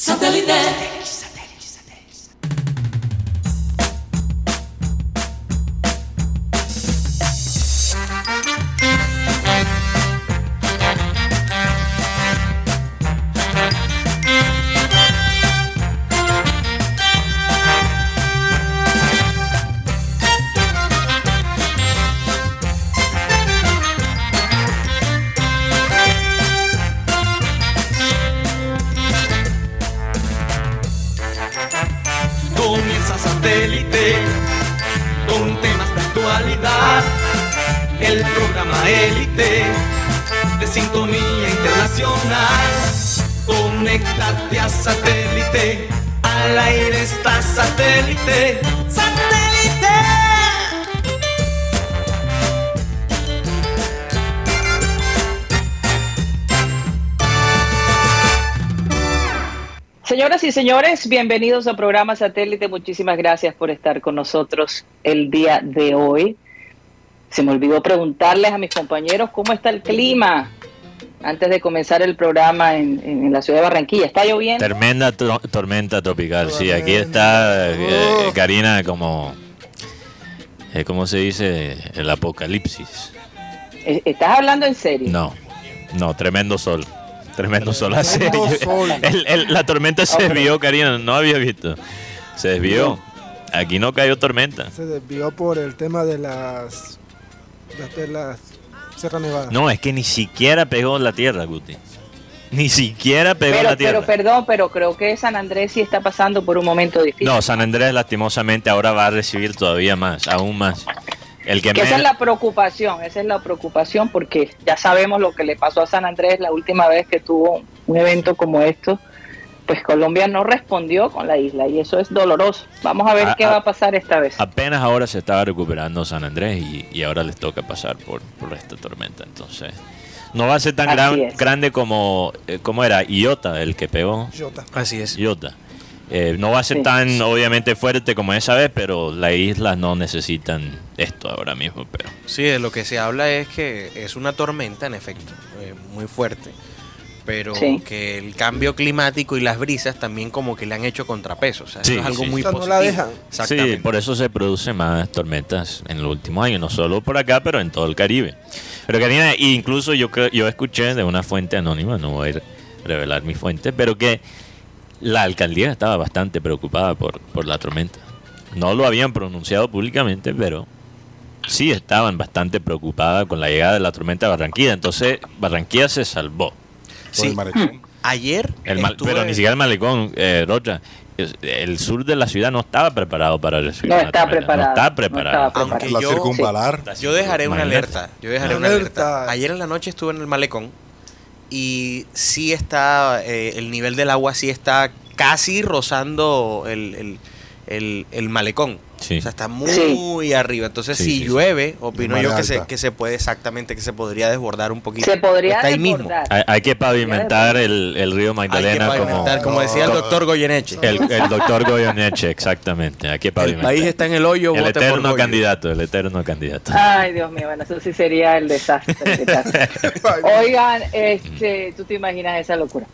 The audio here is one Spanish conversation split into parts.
Satellite. Y señores, bienvenidos a programa Satélite. Muchísimas gracias por estar con nosotros el día de hoy. Se me olvidó preguntarles a mis compañeros cómo está el clima antes de comenzar el programa en, la ciudad de Barranquilla. ¿Está lloviendo? Tremenda tormenta tropical, sí. Aquí está eh, Karina como, eh, ¿cómo se dice? El apocalipsis. ¿Estás hablando en serio? No, no, tremendo sol. Tremendo sol la tormenta se desvió, Karina, no había visto. Se desvió. Aquí no cayó tormenta. Se desvió por el tema de las de las Sierra Nevada. No, es que ni siquiera pegó en la tierra, Guti. Ni siquiera pegó en la tierra. Pero perdón, pero creo que San Andrés sí está pasando por un momento difícil. No, San Andrés lastimosamente ahora va a recibir todavía más, aún más. Esa es la preocupación, esa es la preocupación porque ya sabemos lo que le pasó a San Andrés la última vez que tuvo un evento como esto. Pues Colombia no respondió con la isla y eso es doloroso. Vamos a ver qué va a pasar esta vez. Apenas ahora se estaba recuperando San Andrés y, ahora les toca pasar por, por esta tormenta. Entonces, no va a ser tan grande como, eh, como era Iota el que pegó. Iota. Así es. Iota. Eh, no va a ser tan obviamente fuerte como esa vez, pero las islas no necesitan esto ahora mismo. Pero sí, de lo que se habla es que es una tormenta, en efecto, eh, muy fuerte, pero que el cambio climático y las brisas también como que le han hecho contrapeso. O sea, es algo muy positivo. Sí, por eso se producen más tormentas en los últimos años, no solo por acá, pero en todo el Caribe. Pero Karina, incluso yo yo escuché de una fuente anónima, no voy a revelar mi fuente, pero que la alcaldía estaba bastante preocupada por, por la tormenta. No lo habían pronunciado públicamente, pero sí estaban bastante preocupadas con la llegada de la tormenta a Barranquilla. Entonces, Barranquilla se salvó. Sí. Ayer. Pero ni siquiera el malecón, eh, Rocha. El sur de la ciudad no estaba preparado para recibir no está preparado. No está preparado. Aunque yo, yo dejaré una alerta. Yo dejaré una alerta. Ayer en la noche estuve en el malecón y sí está, eh, el nivel del agua sí está casi rozando el, el malecón. O sea, está muy arriba. Entonces, si llueve, opino yo que se, que se puede exactamente, que se podría desbordar un poquito. Se podría desbordar. mismo. Hay, que pavimentar el, el, río Magdalena. como, como decía el doctor Goyeneche. El, el doctor Goyeneche, exactamente. Hay que pavimentar. El país está en el hoyo. El eterno candidato, el eterno candidato. Ay, Dios mío, bueno, eso sí sería el desastre. Oigan, este, tú te imaginas esa locura.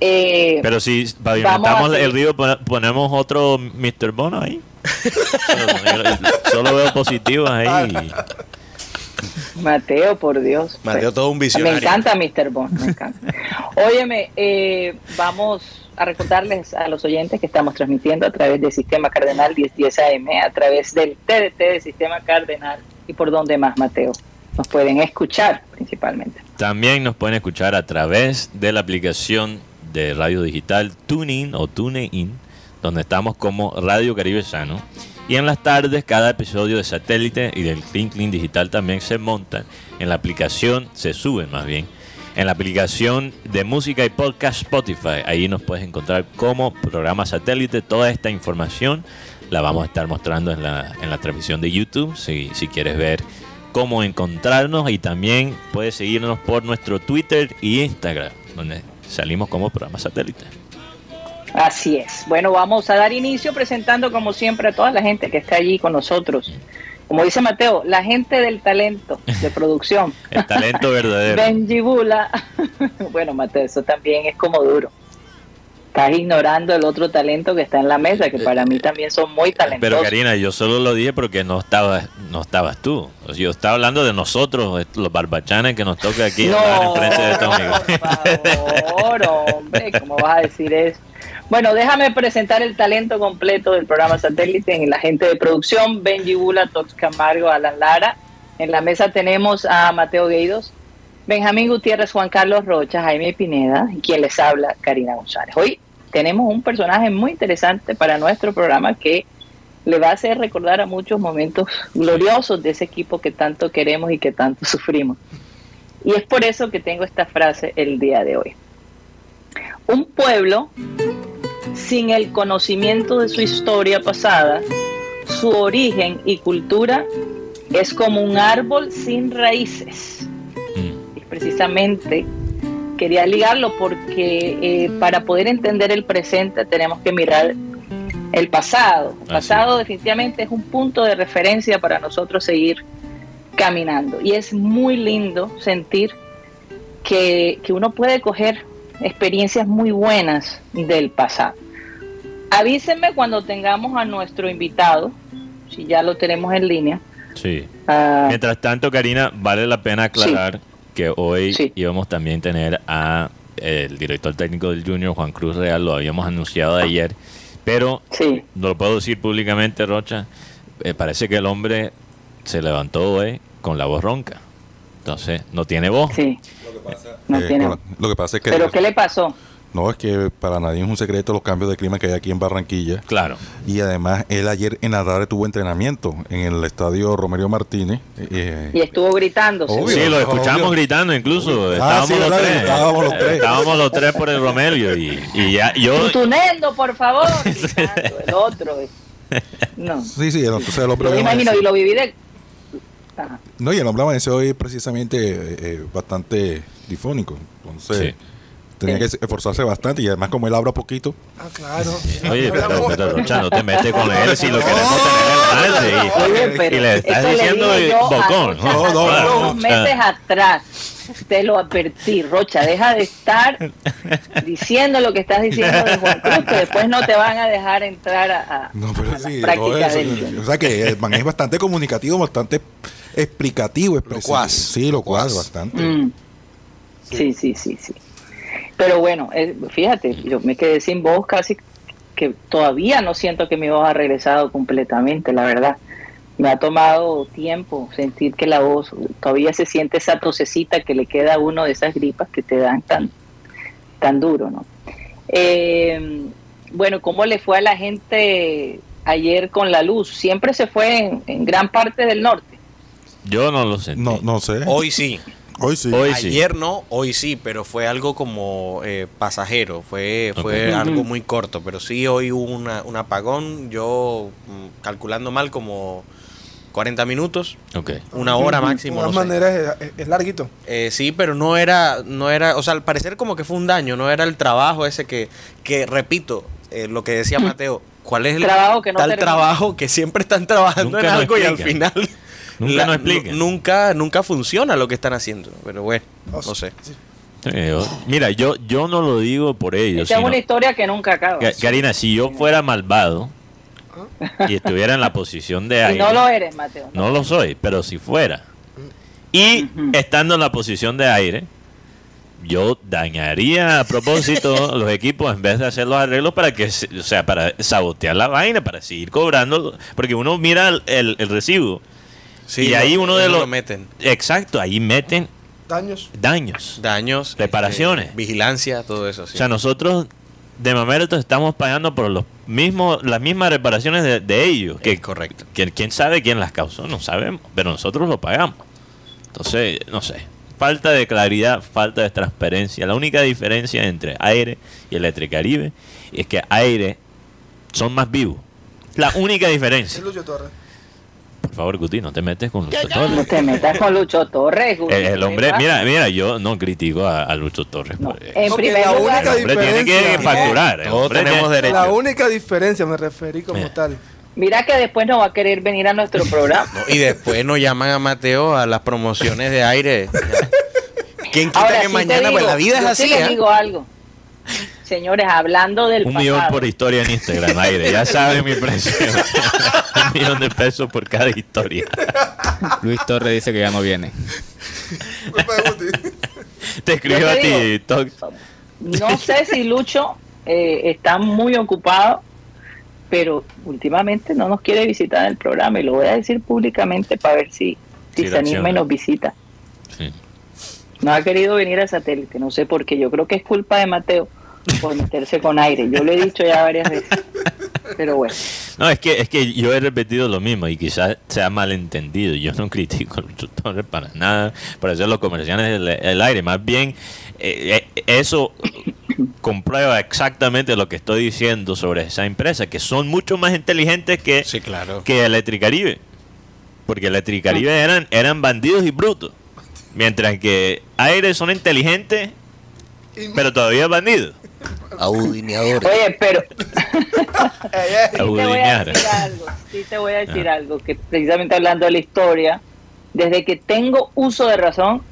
Eh, Pero si pavimentamos el río, ponemos otro Mr. Bono ahí. Solo veo positivos ahí. Mateo, por Dios. Mateo, todo un visionario. Me encanta Mr. Bond, me encanta. Óyeme, eh, vamos a recordarles a los oyentes que estamos transmitiendo a través del Sistema Cardenal 1010 AM, a través del TDT del Sistema Cardenal y por donde más, Mateo. Nos pueden escuchar principalmente. También nos pueden escuchar a través de la aplicación de radio digital TuneIn o TuneIn donde estamos como Radio Caribe Sano. Y en las tardes cada episodio de satélite y del Clean Digital también se montan en la aplicación, se suben más bien, en la aplicación de música y podcast Spotify. Ahí nos puedes encontrar como programa satélite. Toda esta información la vamos a estar mostrando en la, en la transmisión de YouTube, si, si quieres ver cómo encontrarnos y también puedes seguirnos por nuestro Twitter y Instagram, donde salimos como programa satélite. Así es. Bueno, vamos a dar inicio presentando como siempre a toda la gente que está allí con nosotros. Como dice Mateo, la gente del talento de producción. El talento verdadero. Benji Bula. bueno, Mateo, eso también es como duro. Estás ignorando el otro talento que está en la mesa, que para mí también son muy talentosos. Pero Karina, yo solo lo dije porque no estabas, no estabas tú. Yo estaba hablando de nosotros, los barbachanes que nos toca aquí no, hablar enfrente de Por favor, hombre, ¿cómo vas a decir eso? Bueno, déjame presentar el talento completo del programa Satélite en la gente de producción, Benji Bula, Tox Camargo, Alan Lara. En la mesa tenemos a Mateo Gueidos, Benjamín Gutiérrez, Juan Carlos Rocha, Jaime Pineda y quien les habla, Karina González. Hoy tenemos un personaje muy interesante para nuestro programa que le va a hacer recordar a muchos momentos gloriosos de ese equipo que tanto queremos y que tanto sufrimos. Y es por eso que tengo esta frase el día de hoy. Un pueblo sin el conocimiento de su historia pasada, su origen y cultura es como un árbol sin raíces precisamente quería ligarlo porque eh, para poder entender el presente tenemos que mirar el pasado. El pasado definitivamente es un punto de referencia para nosotros seguir caminando. Y es muy lindo sentir que, que uno puede coger experiencias muy buenas del pasado. Avísenme cuando tengamos a nuestro invitado, si ya lo tenemos en línea. Sí. Ah, Mientras tanto, Karina, vale la pena aclarar que hoy íbamos también a tener a el director técnico del Junior, Juan Cruz Real, lo habíamos anunciado ayer, pero no lo puedo decir públicamente, Rocha, eh, parece que el hombre se levantó hoy con la voz ronca. Entonces, no tiene voz. Sí. Lo que pasa, no tiene. Lo que pasa es que... ¿Pero qué le pasó? No, es que para nadie es un secreto los cambios de clima que hay aquí en Barranquilla. Claro. Y además, él ayer en la tarde tuvo entrenamiento en el estadio Romerio Martínez. Eh, y estuvo gritando. sí, lo escuchamos gritando incluso. Ah, estábamos, los tres. estábamos, los tres. Estábamos los tres por el Romerio. Y, y ya, yo. Tunendo, por favor. el otro. No. Sí, sí, entonces el hombre. Lo imagino, y lo viví de. No, y el hombre amaneció hoy precisamente eh, eh, bastante difónico. Entonces. Sí tenía que esforzarse bastante y además como él habla poquito. Ah, claro. Oye, pero, pero Rocha, no te metes con él si lo queremos tener en y, Oye, pero y le estás diciendo bocón. No, no, no. Unos meses atrás te lo advertí, Rocha, deja de estar diciendo lo que estás diciendo de Juan Cruz, que después no te van a dejar entrar a, no, pero sí, práctica O sea que el man es bastante comunicativo, bastante explicativo. Lo Sí, lo cual, bastante. Mm. Sí, sí, sí, sí. Pero bueno, eh, fíjate, yo me quedé sin voz casi que todavía no siento que mi voz ha regresado completamente, la verdad. Me ha tomado tiempo sentir que la voz todavía se siente esa tosecita que le queda a uno de esas gripas que te dan tan, tan duro, ¿no? Eh, bueno, ¿cómo le fue a la gente ayer con la luz? Siempre se fue en, gran parte del norte. Yo no lo sé. No, no sé. Hoy sí. Hoy sí. Ayer no, hoy sí, pero fue algo como eh, pasajero, fue, fue algo muy corto, pero sí hoy hubo una, un apagón, yo mm, calculando mal como 40 minutos, okay. una hora máximo. De todas maneras es, larguito. Eh, sí, pero no era, no era, o sea, al parecer como que fue un daño, no era el trabajo ese que, que repito, eh, lo que decía Mateo, ¿cuál es el trabajo que tal trabajo que siempre están trabajando en algo y al final Nunca Nunca, nunca funciona lo que están haciendo. Pero bueno, no sé. mira, yo, yo no lo digo por ellos. Es una historia que nunca acaba. Karina, si yo fuera malvado y estuviera en la posición de aire. no lo eres, Mateo. No lo soy, pero si fuera. Y estando en la posición de aire, yo dañaría a propósito los equipos en vez de hacer los arreglos para que, o sea, para sabotear la vaina, para seguir cobrando. Porque uno mira el, el recibo y ahí uno de los... meten. Exacto, ahí meten... Daños. Daños. Daños. Reparaciones. Eh, vigilancia, todo eso. O sea, nosotros de Mamerto estamos pagando por los mismos, las mismas reparaciones de, ellos. Que, correcto. Que, ¿Quién sabe quién las causó? No sabemos, pero nosotros lo pagamos. Entonces, no sé. Falta de claridad, falta de transparencia. La única diferencia entre aire y Electricaribe es que aire son más vivos. La única diferencia. Por favor, Guti, no te metes con Lucho Torres. No te metas con Lucho Torres, Guti. El, hombre, mira, mira, yo no critico a, Lucho Torres. en primer lugar, el hombre tiene que facturar. Todos tenemos derecho. La única diferencia, me referí como tal. Mira que después no va a querer venir a nuestro programa. y después nos llaman a Mateo a las promociones de aire. ¿Quién quita que mañana? pues la vida es así. Sí le ¿eh? digo algo. señores, hablando del Un millón por historia en Instagram, aire. Ya saben mi precio. Un millón de pesos por cada historia. Luis Torres dice que ya no viene. Te escribió a ti, No sé si Lucho eh, está muy ocupado, pero últimamente no nos quiere visitar en el programa y lo voy a decir públicamente para ver si, si se anima y nos visita. No ha querido venir al satélite, no sé por qué. Yo creo que es culpa de Mateo por meterse con aire. Yo lo he dicho ya varias veces. Pero bueno. No, es que, es que yo he repetido lo mismo y quizás sea malentendido. Yo no critico a para nada, para hacer los comerciales del aire. Más bien, eh, eh, eso comprueba exactamente lo que estoy diciendo sobre esa empresa, que son mucho más inteligentes que, sí, claro. que Electricaribe. Porque Electricaribe ah. eran, eran bandidos y brutos. Mientras que Aire son inteligentes, pero todavía bandidos. Audineadores. Oye, pero. sí, te voy a decir algo. Sí, te voy a decir ah. algo. Que precisamente hablando de la historia, desde que tengo uso de razón,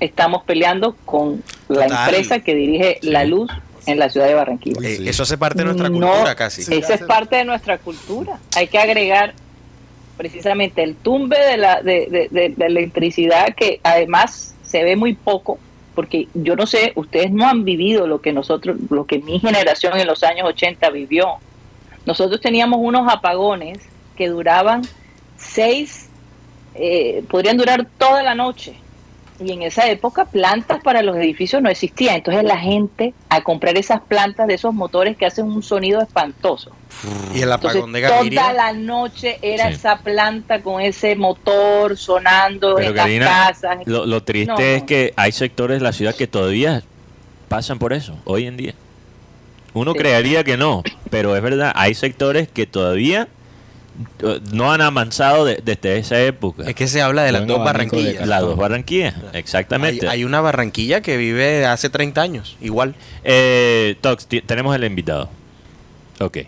estamos peleando con la empresa que dirige la luz en la ciudad de Barranquilla. eso hace parte de nuestra cultura casi. Eso es parte de nuestra cultura. Hay que agregar precisamente el tumbe de la de, de, de electricidad que además se ve muy poco porque yo no sé, ustedes no han vivido lo que nosotros, lo que mi generación en los años 80 vivió. Nosotros teníamos unos apagones que duraban seis, eh, podrían durar toda la noche y en esa época plantas para los edificios no existían. Entonces la gente a comprar esas plantas de esos motores que hacen un sonido espantoso. Y el apagón de Toda la noche era esa planta con ese motor sonando en las casas. Lo, triste es que hay sectores de la ciudad que todavía pasan por eso, hoy en día. Uno creería que no, pero es verdad, hay sectores que todavía no han avanzado desde esa época. Es que se habla de las dos Barranquillas. Las dos Barranquillas, exactamente. Hay, una Barranquilla que vive hace 30 años, igual. Eh, Tox, tenemos el invitado. Ok.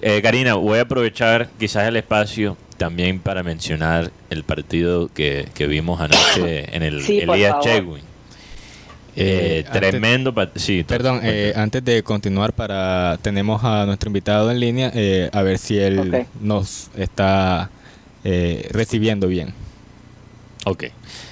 Eh, Karina, voy a aprovechar quizás el espacio también para mencionar el partido que, vimos anoche en el Elías Chewin. Eh, tremendo. sí, perdón, eh, antes de continuar, para tenemos a nuestro invitado en línea, eh, a ver si él nos está recibiendo bien. Ok.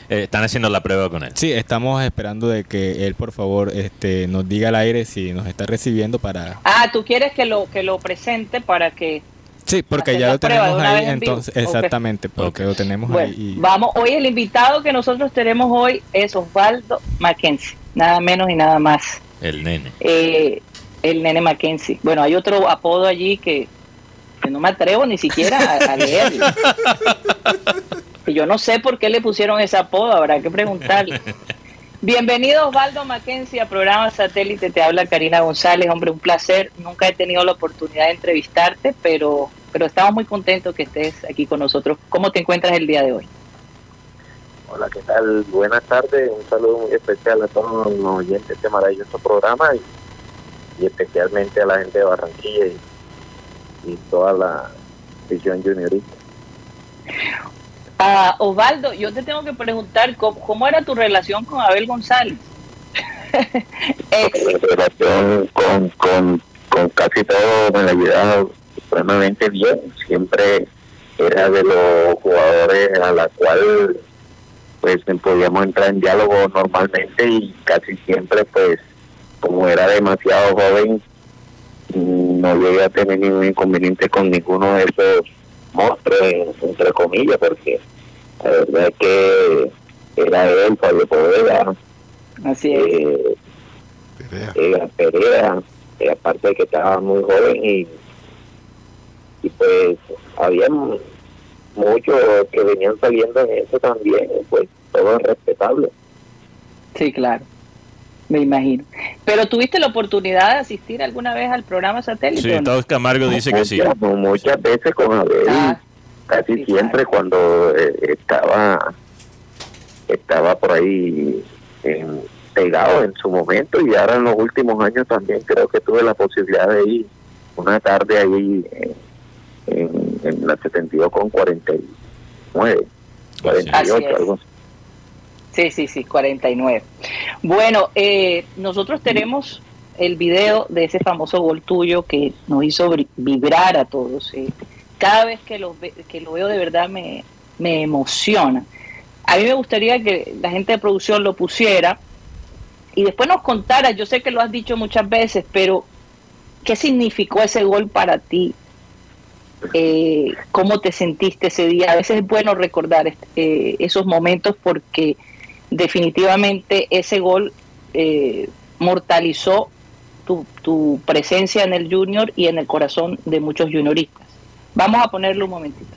están haciendo la prueba con él. Sí, estamos esperando de que él, por favor, este, nos diga al aire si nos está recibiendo para... Ah, tú quieres que lo, que lo presente para que Sí, porque ya lo tenemos ahí, entonces, exactamente, porque lo tenemos ahí. Vamos, hoy el invitado que nosotros tenemos hoy es Osvaldo Mackenzie, nada menos y nada más. El nene. Eh, el nene Mackenzie. Bueno, hay otro apodo allí que, no me atrevo ni siquiera a, leer. y yo no sé por qué le pusieron ese apodo, habrá que preguntarle. Bienvenido Osvaldo Mackenzie a programa Satélite, te habla Karina González, hombre, un placer, nunca he tenido la oportunidad de entrevistarte, pero, pero estamos muy contentos que estés aquí con nosotros. ¿Cómo te encuentras el día de hoy? Hola, ¿qué tal? Buenas tardes, un saludo muy especial a todos los oyentes de este maravilloso programa y, especialmente a la gente de Barranquilla y, toda la visión juniorista. Ah, Osvaldo, yo te tengo que preguntar, ¿cómo, era tu relación con Abel González? Relación con, con, con casi todo me la llevaba supremamente bien. Siempre era de los jugadores a la cual pues podíamos entrar en diálogo normalmente y casi siempre pues como era demasiado joven no llegué a tener ningún inconveniente con ninguno de esos monstruos entre comillas porque la verdad es que era él Fabio Poveda así es eh, Perea, Perea eh, aparte de que estaba muy joven y y pues había muchos que venían saliendo en eso también, pues todo es respetable. Sí, claro, me imagino. Pero tuviste la oportunidad de asistir alguna vez al programa satélite. Sí, todos Camargo dice que sí. Muchas veces con Abel, ah, casi siempre cuando eh, estaba estaba por ahí pegado en su momento y ahora en los últimos años también creo que tuve la posibilidad de ir una tarde ahí en, en la 72 con 49, 48, algo así. Sí, sí, sí, 49. Bueno, eh, nosotros tenemos el video de ese famoso gol tuyo que nos hizo vibrar a todos. Eh. Cada vez que lo, veo de verdad me, me emociona. A mí me gustaría que la gente de producción lo pusiera y después nos contara, yo sé que lo has dicho muchas veces, pero ¿qué significó ese gol para ti? Eh, ¿Cómo te sentiste ese día? A veces es bueno recordar eh, esos momentos porque definitivamente ese gol eh, mortalizó tu, tu presencia en el junior y en el corazón de muchos junioristas. Vamos a ponerlo un momentito.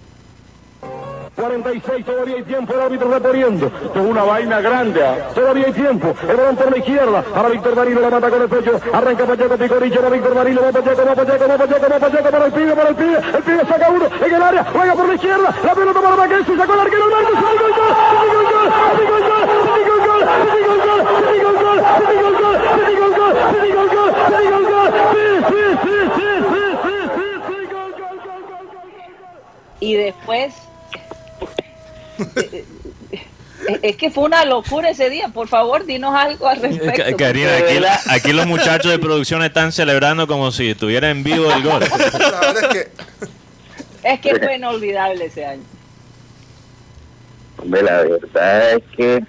46, todavía hay tiempo, el árbitro reponiendo. Con una vaina grande, ¿ah? todavía hay tiempo. El balón por la izquierda, ahora Víctor Danilo la mata con el pecho. Arranca Pacheco, Picoricho, va Víctor Danilo, va Pacheco, va Pacheco, va Pacheco, va Pacheco, para el pibe, para el pibe. El pibe saca uno en el área, juega por la izquierda, la pelota para Mackenzie, sacó el arquero, el gol, gol, gol, gol, gol, gol, gol, gol. Y después es que fue una locura ese día. Por favor, dinos algo al respecto. Karina, aquí, los muchachos de producción están celebrando como si estuviera en vivo el gol. es que fue inolvidable ese año. la verdad es que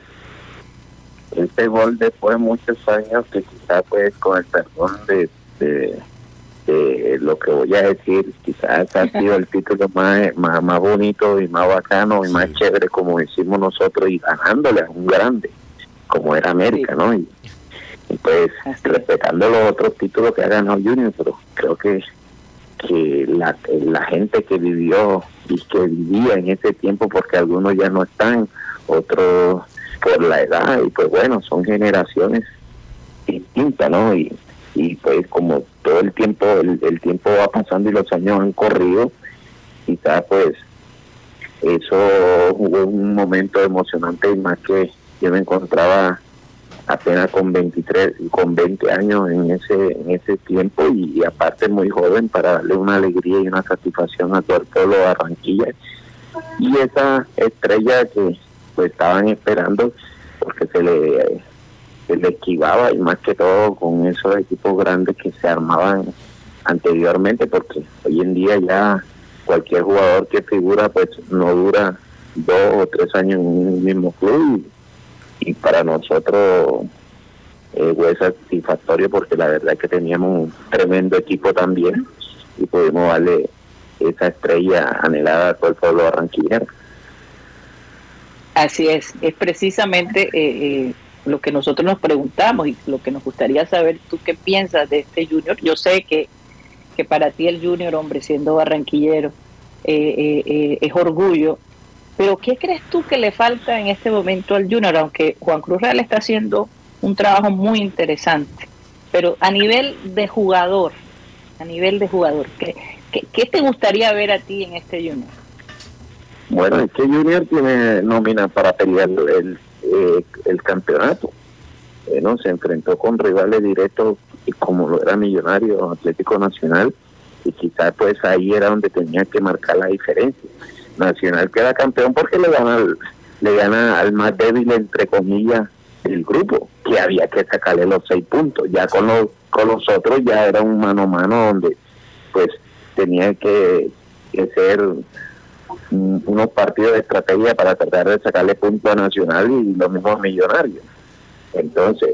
este gol después de muchos años que quizás pues con el perdón de lo que voy a decir quizás ha sido el título más, más, bonito y más bacano y más chévere como decimos nosotros y ganándole a un grande como era América, ¿no? Y, pues respetando los otros títulos que ha ganado Junior, pero creo que que la, la gente que vivió y que vivía en ese tiempo, porque algunos ya no están, otros por la edad, y pues bueno, son generaciones distintas, ¿no? Y, y pues como todo el tiempo el, tiempo va pasando y los años han corrido quizás pues eso hubo un momento emocionante y más que yo me encontraba apenas con 23 con 20 años en ese en ese tiempo y, aparte muy joven para darle una alegría y una satisfacción a todo el pueblo de Barranquilla. Y esa estrella que pues estaban esperando porque se le le esquivaba y más que todo con esos equipos grandes que se armaban anteriormente porque hoy en día ya cualquier jugador que figura pues no dura dos o tres años en un mismo club y, para nosotros eh, fue satisfactorio porque la verdad es que teníamos un tremendo equipo también y pudimos darle esa estrella anhelada a todo el pueblo barranquillero. Así es, es precisamente eh, eh lo que nosotros nos preguntamos y lo que nos gustaría saber tú qué piensas de este junior. Yo sé que, que para ti el junior, hombre, siendo barranquillero, eh, eh, eh, es orgullo, pero ¿qué crees tú que le falta en este momento al junior? Aunque Juan Cruz Real está haciendo un trabajo muy interesante, pero a nivel de jugador, a nivel de jugador, ¿qué, qué, te gustaría ver a ti en este junior? Bueno, este junior tiene nómina para pelear el eh, el campeonato. ¿no? Se enfrentó con rivales directos como lo era Millonario Atlético Nacional y quizás pues ahí era donde tenía que marcar la diferencia. Nacional queda campeón porque le gana le gana al más débil entre comillas del grupo, que había que sacarle los seis puntos. Ya con los, con los otros ya era un mano a mano donde pues tenía que, que ser unos partidos de estrategia para tratar de sacarle punto a Nacional y los mismos millonarios. Entonces,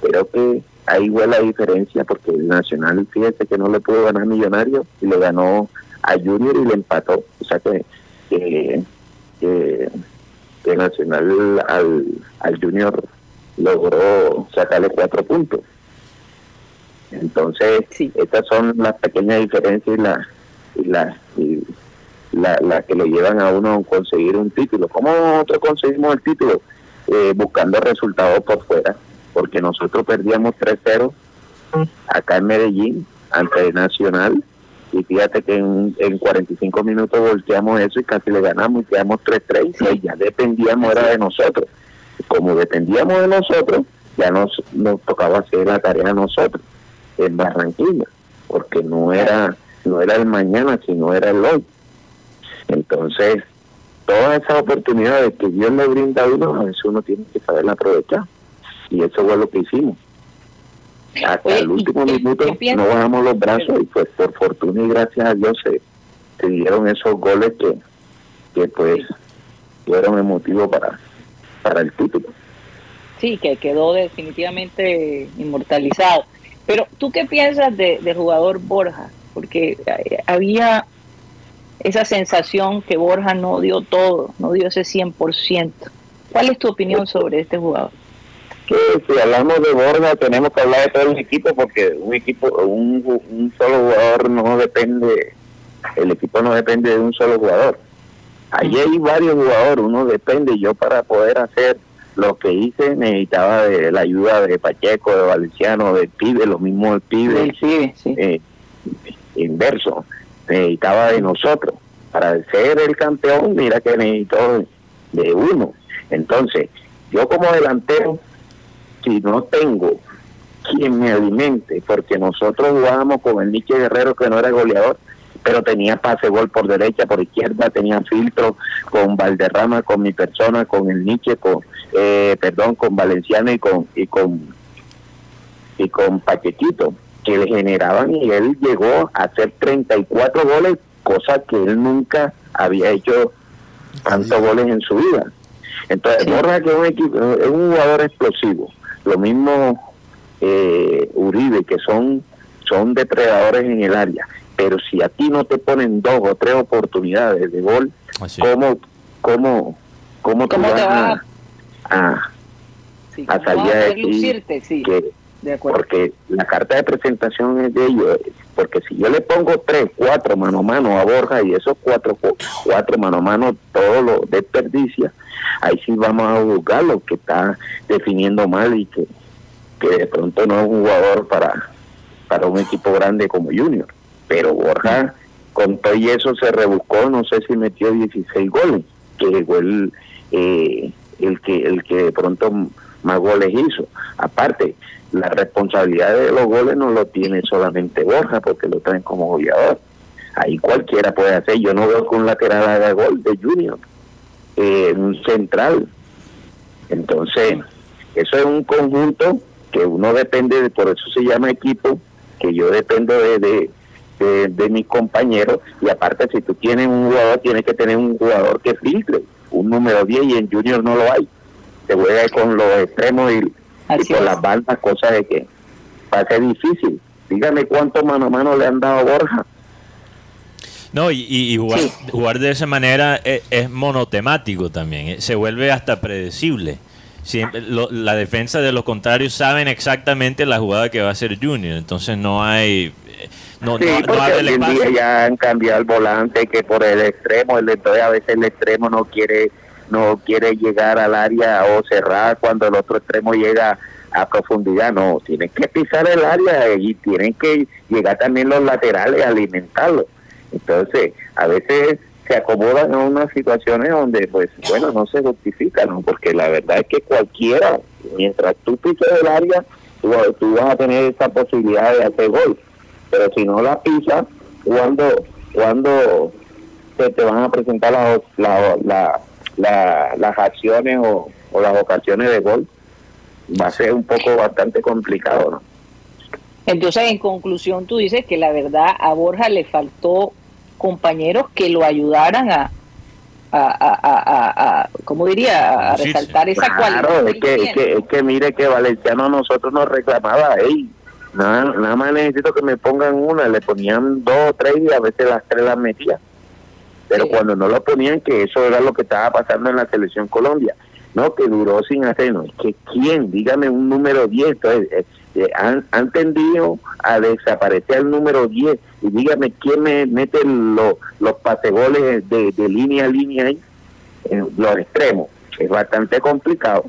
creo que ahí fue la diferencia porque el Nacional, fíjese que no le pudo ganar a Millonario y le ganó a Junior y le empató. O sea que, que, que, Nacional al, al Junior logró sacarle cuatro puntos. Entonces, estas son las pequeñas diferencias y la, y la y la, la que le llevan a uno a conseguir un título. ¿Cómo nosotros conseguimos el título? Eh, buscando resultados por fuera, porque nosotros perdíamos 3-0 acá en Medellín ante Nacional y fíjate que en, en 45 minutos volteamos eso y casi le ganamos y quedamos 3-3 y ya dependíamos era de nosotros. Como dependíamos de nosotros, ya nos, nos tocaba hacer la tarea a nosotros en Barranquilla, porque no era no era el mañana, sino era el hoy. Entonces, todas esas oportunidades que Dios le brinda a uno, a veces uno tiene que saber aprovechar. Y eso fue lo que hicimos. hasta el último minuto no bajamos los brazos y pues por fortuna y gracias a Dios se, se dieron esos goles que, que pues fueron emotivos para, para el título. Sí, que quedó definitivamente inmortalizado. Pero tú qué piensas de, del jugador Borja? Porque eh, había esa sensación que Borja no dio todo, no dio ese 100%. ¿Cuál es tu opinión sobre este jugador? Que si hablamos de Borja tenemos que hablar de todo el equipo porque un equipo, un, un solo jugador no depende, el equipo no depende de un solo jugador. Allí hay varios jugadores, uno depende. Yo para poder hacer lo que hice necesitaba de la ayuda de Pacheco, de Valenciano, del pibe, lo mismo el pibe, eh, inverso, necesitaba de nosotros. Para ser el campeón, mira que necesitó de uno. Entonces, yo como delantero, si no tengo quien me alimente, porque nosotros jugábamos con el Nietzsche Guerrero que no era goleador, pero tenía pase gol por derecha, por izquierda, tenía filtro con Valderrama, con mi persona, con el Nietzsche, con, eh, perdón, con Valenciano y con, y con, y con Pachequito, que le generaban y él llegó a hacer 34 goles, cosa que él nunca había hecho tantos goles en su vida. Entonces, Borja que es un, equipo, es un jugador explosivo. Lo mismo eh, Uribe, que son, son depredadores en el área pero si a ti no te ponen dos o tres oportunidades de gol, ¿cómo, cómo, cómo, te vas a, a, salir de aquí? Porque la carta de presentación es de ellos, porque si yo le pongo tres, cuatro mano a mano a Borja y esos cuatro, cuatro mano a mano todo lo desperdicia, ahí sí vamos a juzgar lo que está definiendo mal y que, que de pronto no es un jugador para, para un equipo grande como Junior. Pero Borja con todo y eso se rebuscó, no sé si metió 16 goles, que fue el, eh, el, que, el que de pronto más goles hizo. Aparte, la responsabilidad de los goles no lo tiene solamente Borja, porque lo traen como goleador. Ahí cualquiera puede hacer. Yo no veo que un lateral haga gol de Junior, eh, un central. Entonces, eso es un conjunto que uno depende, de, por eso se llama equipo, que yo dependo de de, mis compañeros y aparte si tú tienes un jugador tienes que tener un jugador que filtre un número 10 y en Junior no lo hay se juega con los extremos y, con las bandas cosas de que va a ser difícil. Dígame cuánto mano a mano le han dado a Borja. No, y, jugar, jugar, de esa manera es, monotemático también, eh, se vuelve hasta predecible. Siempre, la defensa de los contrarios saben exactamente la jugada que va a hacer Junior, entonces no hay no, sí, porque hoy en día ya han cambiado el volante que por el extremo, el entonces a veces el extremo no quiere no quiere llegar al área o cerrar cuando el otro extremo llega a profundidad, no, tienen que pisar el área y tienen que llegar también los laterales alimentarlo. Entonces, a veces se acomodan a unas situaciones donde, pues, bueno, no se justifican, ¿no? porque la verdad es que cualquiera, mientras tú pises el área, tú, vas a tener esa posibilidad de hacer gol pero si no la pisas, cuando, cuando se te van a presentar las, las acciones o, las ocasiones de gol, va a ser un poco bastante complicado, ¿no? Entonces, en conclusión, tú dices que la verdad a Borja le faltó compañeros que lo ayudaran a, a, a, a, ¿cómo diría? A resaltar esa cualidad. Claro, es que, es que, es que mire que Valenciano a nosotros nos reclamaba, hey, Nada, nada más necesito que me pongan una, le ponían dos o tres y a veces las tres las metía. Pero cuando no lo ponían, que eso era lo que estaba pasando en la selección Colombia. No, que duró sin hacernos. Que quién, dígame un número 10. Entonces, eh, eh, han, han, tendido a desaparecer el número 10. Y dígame quién me mete los pasegoles de, de línea a línea ahí, en los extremos. Es bastante complicado.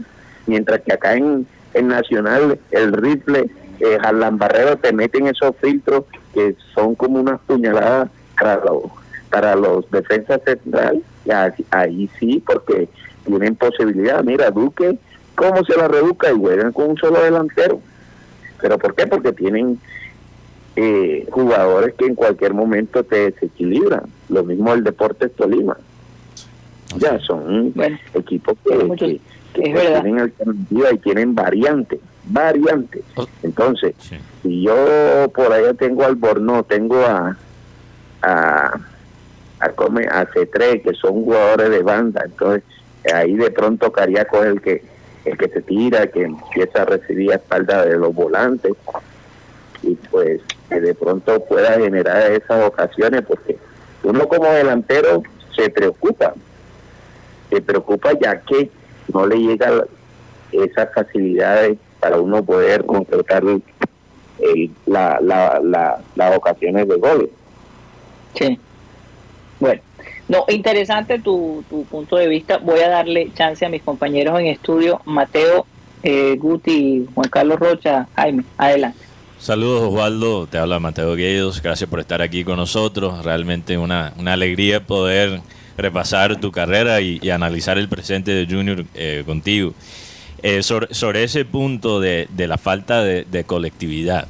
Mientras que acá en, en Nacional el rifle eh, Barrero te meten esos filtros que son como unas puñaladas para los, para los defensas centrales, ahí, sí, porque tienen posibilidad. Mira, Duque, ¿cómo se la reduca? Y juegan con un solo delantero. ¿Pero por qué? Porque tienen eh, jugadores que en cualquier momento te desequilibran. Lo mismo el Deportes Tolima. Ya son equipos que, tienen alternativa y tienen variantes variantes. Entonces, si yo por allá tengo al Borno, tengo a a, a, a C3, que son jugadores de banda, entonces ahí de pronto Cariaco es el que el que se tira, que empieza a recibir a espalda de los volantes y pues que de pronto pueda generar esas ocasiones porque uno como delantero se preocupa, se preocupa ya que no le llega esas facilidades para uno poder completar la, la, la, las ocasiones de goles. Sí. Bueno, no, interesante tu, tu punto de vista. Voy a darle chance a mis compañeros en estudio, Mateo, eh, Guti, Juan Carlos Rocha, Jaime, adelante. Saludos Osvaldo, te habla Mateo Guedos, gracias por estar aquí con nosotros, realmente una, una alegría poder repasar tu carrera y, analizar el presente de Junior eh, contigo. Eh, sobre, ese punto de, de la falta de, de colectividad,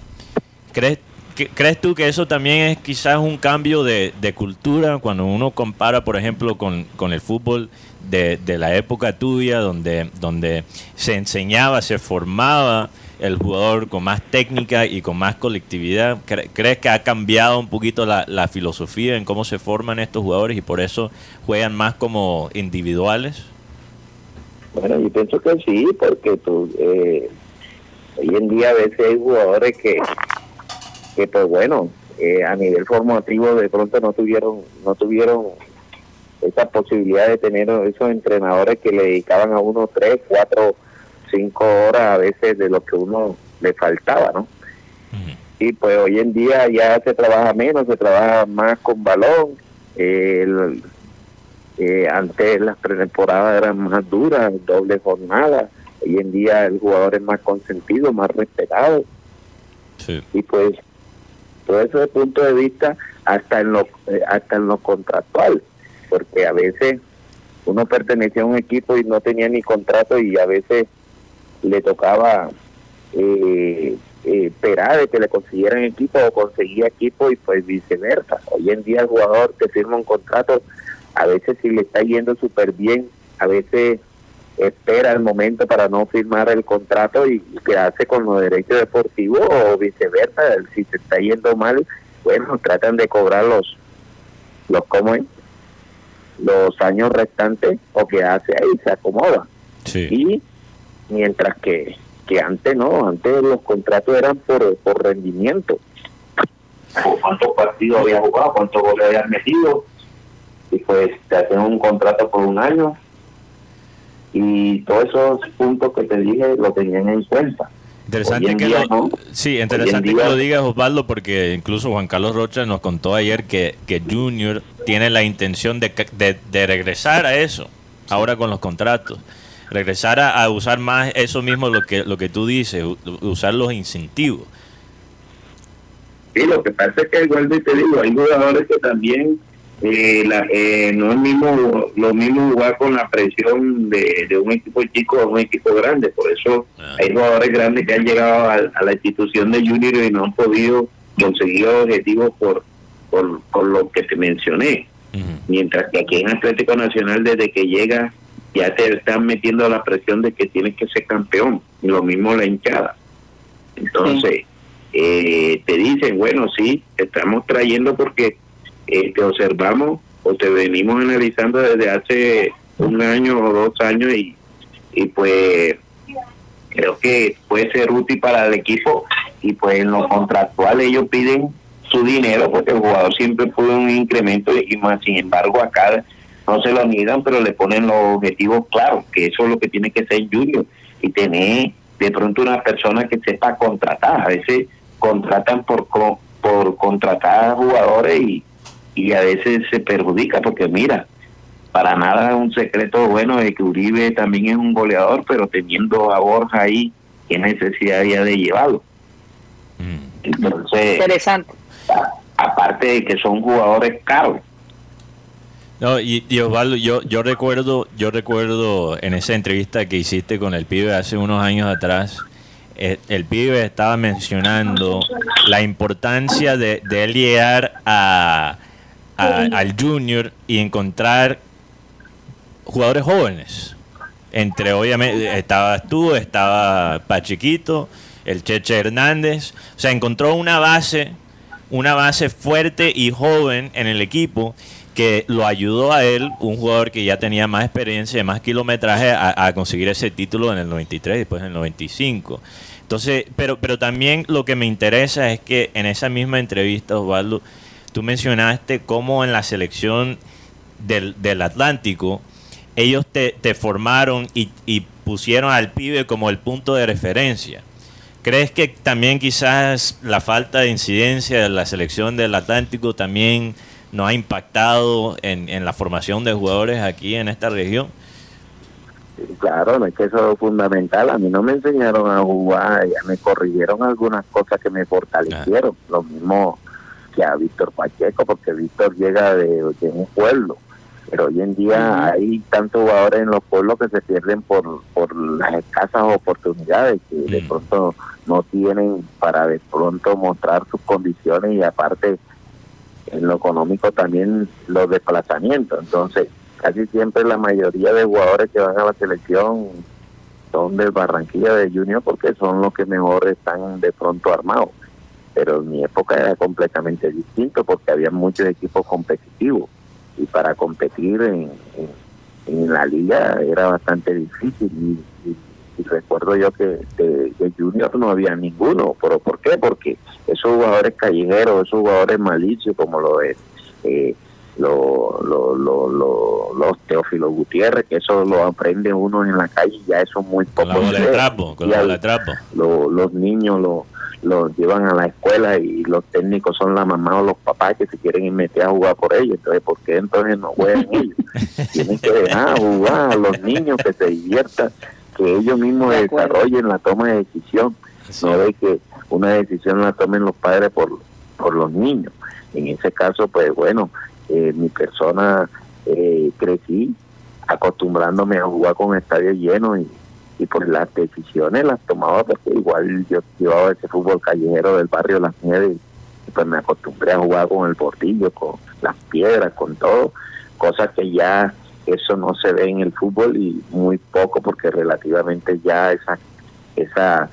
¿crees, ¿Crees tú que eso también es quizás un cambio de, cultura cuando uno compara, por ejemplo, con, el fútbol de, la época tuya, donde, donde se enseñaba, se formaba el jugador con más técnica y con más colectividad? ¿Crees que ha cambiado un poquito la, filosofía en cómo se forman estos jugadores y por eso juegan más como individuales? Bueno, yo pienso que sí, porque tú, eh, hoy en día a veces hay jugadores que que pues bueno, eh, a nivel formativo de pronto no tuvieron, no tuvieron esa posibilidad de tener esos entrenadores que le dedicaban a uno tres, cuatro, cinco horas a veces de lo que uno le faltaba, ¿no? Y pues hoy en día ya se trabaja menos, se trabaja más con balón. Eh, antes las pretemporadas eran más duras, doble jornada. Hoy en día el jugador es más consentido, más respetado. Y pues todo ese punto de vista hasta en lo eh, hasta en lo contractual porque a veces uno pertenecía a un equipo y no tenía ni contrato y a veces le tocaba eh, eh, esperar de que le consiguieran equipo o conseguía equipo y pues viceversa. Hoy en día el jugador que firma un contrato, a veces si le está yendo súper bien, a veces espera el momento para no firmar el contrato y, quedarse con los derechos deportivos o viceversa, si se está yendo mal, bueno, tratan de cobrar los, los como los años restantes o quedarse ahí, se acomoda. Y mientras que, que antes no, antes los contratos eran por, por rendimiento. ¿Cuántos partidos había jugado? ¿Cuántos goles había metido? Y pues te hacen un contrato por un año y todos esos puntos que te dije lo tenían en cuenta. Interesante que lo, sí, interesante que lo digas Osvaldo porque incluso Juan Carlos Rocha nos contó ayer que, que Junior tiene la intención de, de, regresar a eso, ahora con los contratos, regresar a, usar más eso mismo lo que lo que tú dices, usar los incentivos. Sí, lo que pasa es que igual te digo, hay jugadores que también eh, la, eh, no es mismo, lo mismo jugar con la presión de, un equipo chico a un equipo grande. Por eso ah. hay jugadores grandes que han llegado a, la institución de Junior y no han podido conseguir objetivos por, por, lo que te mencioné. Mientras que aquí en Atlético Nacional, desde que llega, ya te están metiendo la presión de que tienes que ser campeón. Y lo mismo la hinchada. Entonces, eh, te dicen, bueno, sí, estamos trayendo porque eh, que observamos o te venimos analizando desde hace un año o dos años y, y pues creo que puede ser útil para el equipo y pues en lo contractual ellos piden su dinero porque el jugador siempre puede un incremento y más sin embargo acá no se lo niegan pero le ponen los objetivos claros que eso es lo que tiene que ser Junior y tener de pronto una persona que sepa contratar. A veces contratan por por contratar jugadores y y a veces se perjudica porque mira, para nada es un secreto bueno de que Uribe también es un goleador, pero teniendo a Borja ahí, ¿qué necesidad había de llevarlo? Mm. Entonces, interesante. aparte de que son jugadores caros. No, y, Osvaldo, yo, yo recuerdo, yo recuerdo en esa entrevista que hiciste con el pibe hace unos años atrás, eh, el, pibe estaba mencionando la importancia de, de llegar a, al junior y encontrar jugadores jóvenes. entre obviamente estabas tú, estaba Pachiquito, el Cheche Hernández, o sea, encontró una base, una base fuerte y joven en el equipo que lo ayudó a él, un jugador que ya tenía más experiencia, más kilometraje, a, conseguir ese título en el 93 y después en el 95. Entonces, pero, pero también lo que me interesa es que en esa misma entrevista, Osvaldo, tú mencionaste cómo en la selección del, del Atlántico, ellos te, te formaron y, y, pusieron al pibe como el punto de referencia. ¿Crees que también quizás la falta de incidencia de la selección del Atlántico también nos ha impactado en, en la formación de jugadores aquí en esta región? Claro, es que eso es fundamental. A mí no me enseñaron a jugar, ya me corrigieron algunas cosas que me fortalecieron. Lo mismo que a Víctor Pacheco, porque Víctor llega de, de un pueblo pero hoy en día hay tantos jugadores en los pueblos que se pierden por, por las escasas oportunidades que de pronto no tienen para de pronto mostrar sus condiciones y aparte en lo económico también los desplazamientos. Entonces, casi siempre la mayoría de jugadores que van a la selección son de Barranquilla de Junior porque son los que mejor están de pronto armados. Pero en mi época era completamente distinto porque había muchos equipos competitivos y para competir en, en, la liga era bastante difícil y, recuerdo yo que de, junior no había ninguno pero ¿por qué? porque esos jugadores callejeros esos jugadores malicios como lo es eh, lo, lo, lo, los Teófilo Gutiérrez, que eso lo aprende uno en la calle, ya eso muy poco. Con la trapo, con la trapo. los niños, los los llevan a la escuela y los técnicos son la mamá o los papás que se quieren meter a jugar por ellos. Entonces, ¿por qué entonces no juegan ellos? Tienen que dejar jugar a los niños que se diviertan, que ellos mismos desarrollen la toma de decisión. No de que una decisión la tomen los padres por, por los niños. En ese caso, pues bueno, eh, mi persona eh, crecí acostumbrándome a jugar con estadios llenos y y pues las decisiones las tomaba porque igual yo llevaba ese fútbol callejero del barrio Las Nieves y pues me acostumbré a jugar con el bordillo, con las piedras, con todo, cosas que ya eso no se ve en el fútbol y muy poco porque relativamente ya esa esa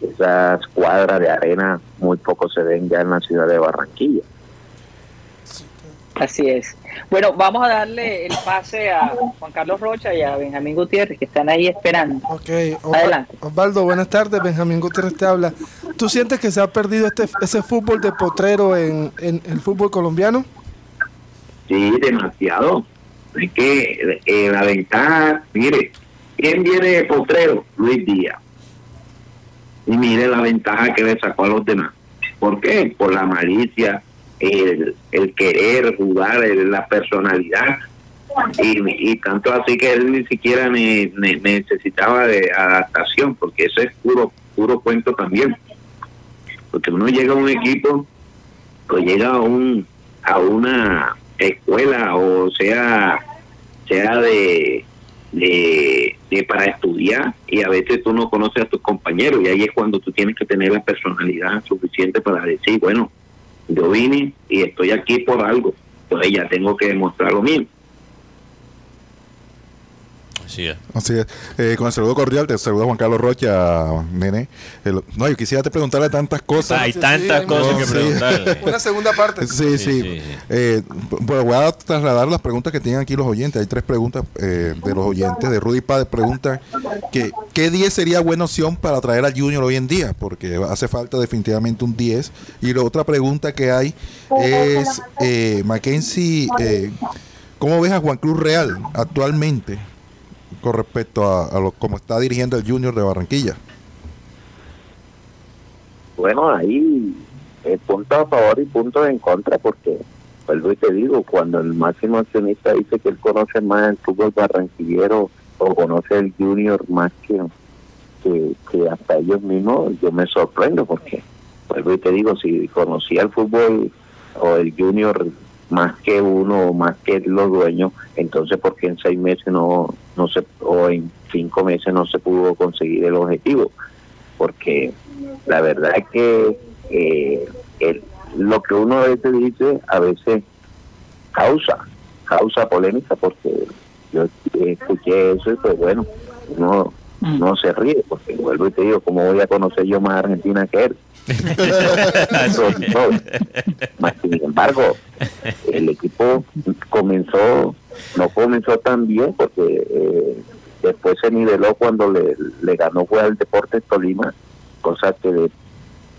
esas cuadras de arena muy poco se ven ya en la ciudad de Barranquilla. Así es. Bueno, vamos a darle el pase a Juan Carlos Rocha y a Benjamín Gutiérrez, que están ahí esperando. Ok, Adelante. Osvaldo, buenas tardes. Benjamín Gutiérrez te habla. ¿Tú sientes que se ha perdido este ese fútbol de potrero en, el fútbol colombiano? Sí, demasiado. Es que eh, la ventaja, mire, ¿quién viene de potrero? Luis Díaz. Y mire la ventaja que le sacó a los demás. ¿Por qué? Por la malicia, el, el querer jugar, la personalidad. Y, tanto así que él ni siquiera necesitaba de adaptación, porque eso es puro puro cuento también. Porque uno llega a un equipo, o llega a, un, a una escuela, o sea, sea de, de, de, para estudiar y a veces tú no conoces a tus compañeros y ahí es cuando tú tienes que tener la personalidad suficiente para decir, bueno, yo vine y estoy aquí por algo, pues ya tengo que demostrar lo mismo. Así es. Así es. Eh, con el saludo cordial, te saluda Juan Carlos Rocha, nene. no, yo quisiera te preguntarle tantas cosas. Hay tantas cosas que preguntarle. Una segunda parte. Sí, sí. Eh, bueno, voy a trasladar las preguntas que tienen aquí los oyentes. Hay tres preguntas eh, de los oyentes. De Rudy Paz pregunta que qué 10 sería buena opción para traer al Junior hoy en día, porque hace falta definitivamente un 10. Y la otra pregunta que hay es, eh, Mackenzie, eh, ¿cómo ves a Juan Cruz Real actualmente? Con respecto a, lo como está dirigiendo el Junior de Barranquilla? Bueno, ahí eh, punto a favor y punto en contra, porque, vuelvo y te digo, cuando el máximo accionista dice que él conoce más el fútbol barranquillero o conoce el Junior más que, que, hasta ellos mismos, yo me sorprendo, porque, vuelvo y te digo, si conocía el fútbol o el Junior más que uno, más que los dueños, entonces porque en seis meses no, no se, o en cinco meses no se pudo conseguir el objetivo, porque la verdad es que eh, lo que uno a veces dice, a veces causa, causa polémica, porque yo escuché eso y pues bueno, no mm. no se ríe, porque vuelvo y te digo, ¿cómo voy a conocer yo más Argentina que él? sin embargo, el equipo comenzó, no comenzó tan bien porque eh, después se niveló cuando le, ganó fue al Deportes Tolima, cosa que,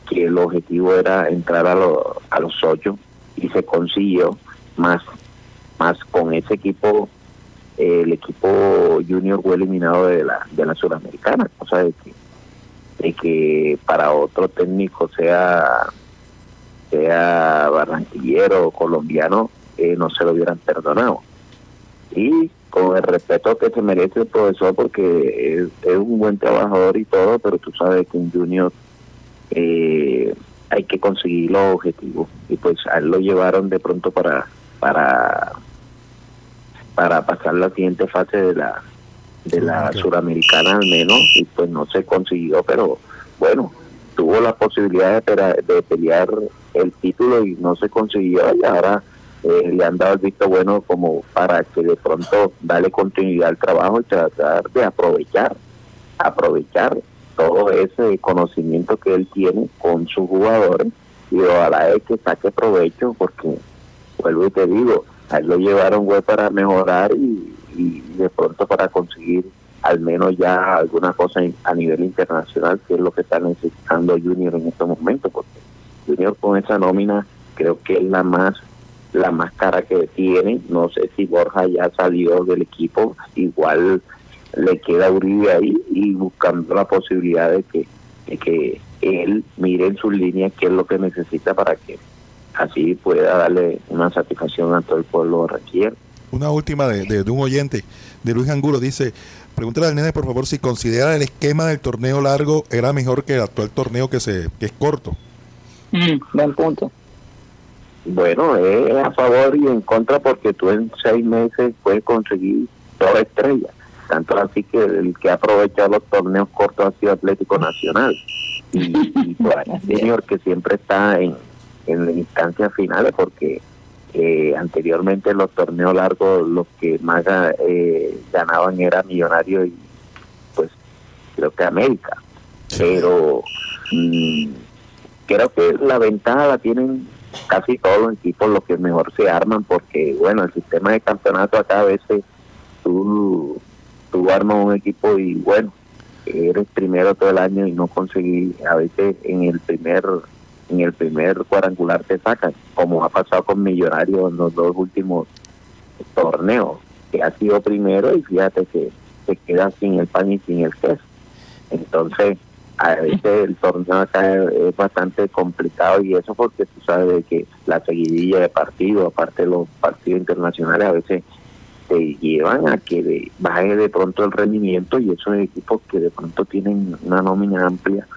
que el objetivo era entrar a, a los ocho y se consiguió más, más con ese equipo el equipo junior fue eliminado de la de la suramericana cosa de que de que para otro técnico sea sea barranquillero o colombiano eh, no se lo hubieran perdonado. Y con el respeto que se merece el profesor porque es, un buen trabajador y todo pero tú sabes que un junior eh, hay que conseguir los objetivos. Y pues a él lo llevaron de pronto para para para pasar la siguiente fase de la de la suramericana al menos y pues no se consiguió pero bueno tuvo la posibilidad de, de pelear el título y no se consiguió y ahora eh, le han dado el visto bueno como para que de pronto darle continuidad al trabajo y tratar de aprovechar aprovechar todo ese conocimiento que él tiene con sus jugadores y ojalá es que saque provecho porque vuelvo y te digo a él lo llevaron güey para mejorar y, de pronto para conseguir al menos ya alguna cosa a nivel internacional que es lo que está necesitando Junior en estos momentos porque Junior con esa nómina creo que es la más la más cara que tiene no sé si Borja ya salió del equipo igual le queda Uribe ahí y buscando la posibilidad de que, que él mire en sus líneas qué es lo que necesita para que así pueda darle una satisfacción a todo el pueblo requiere. Una última de, de, un oyente, de Luis Angulo, dice, pregúntale al nene por favor si considera el esquema del torneo largo era mejor que el actual torneo que, se, que es corto. Mm, buen punto. Bueno, es a favor y en contra porque tú en seis meses puedes conseguir dos estrellas. Tanto así que el que ha aprovechado los torneos cortos ha sido Atlético Nacional. Y, y señor que siempre está en, en las instancias finales porque eh, anteriormente los torneos largos los que más eh, ganaban era Millonario y pues creo que América. Pero mm, creo que la ventaja la tienen casi todos los equipos los que mejor se arman porque bueno el sistema de campeonato acá a veces tú, tú armas un equipo y bueno eres primero todo el año y no conseguí a veces en el primer en el primer cuadrangular te sacan, como ha pasado con Millonarios en los dos últimos torneos, que ha sido primero y fíjate que se queda sin el pan y sin el queso. Entonces, a veces el torneo acá es bastante complicado y eso porque tú sabes que la seguidilla de partidos, aparte de los partidos internacionales, a veces te llevan a que baje de pronto el rendimiento y esos equipos que de pronto tienen una nómina amplia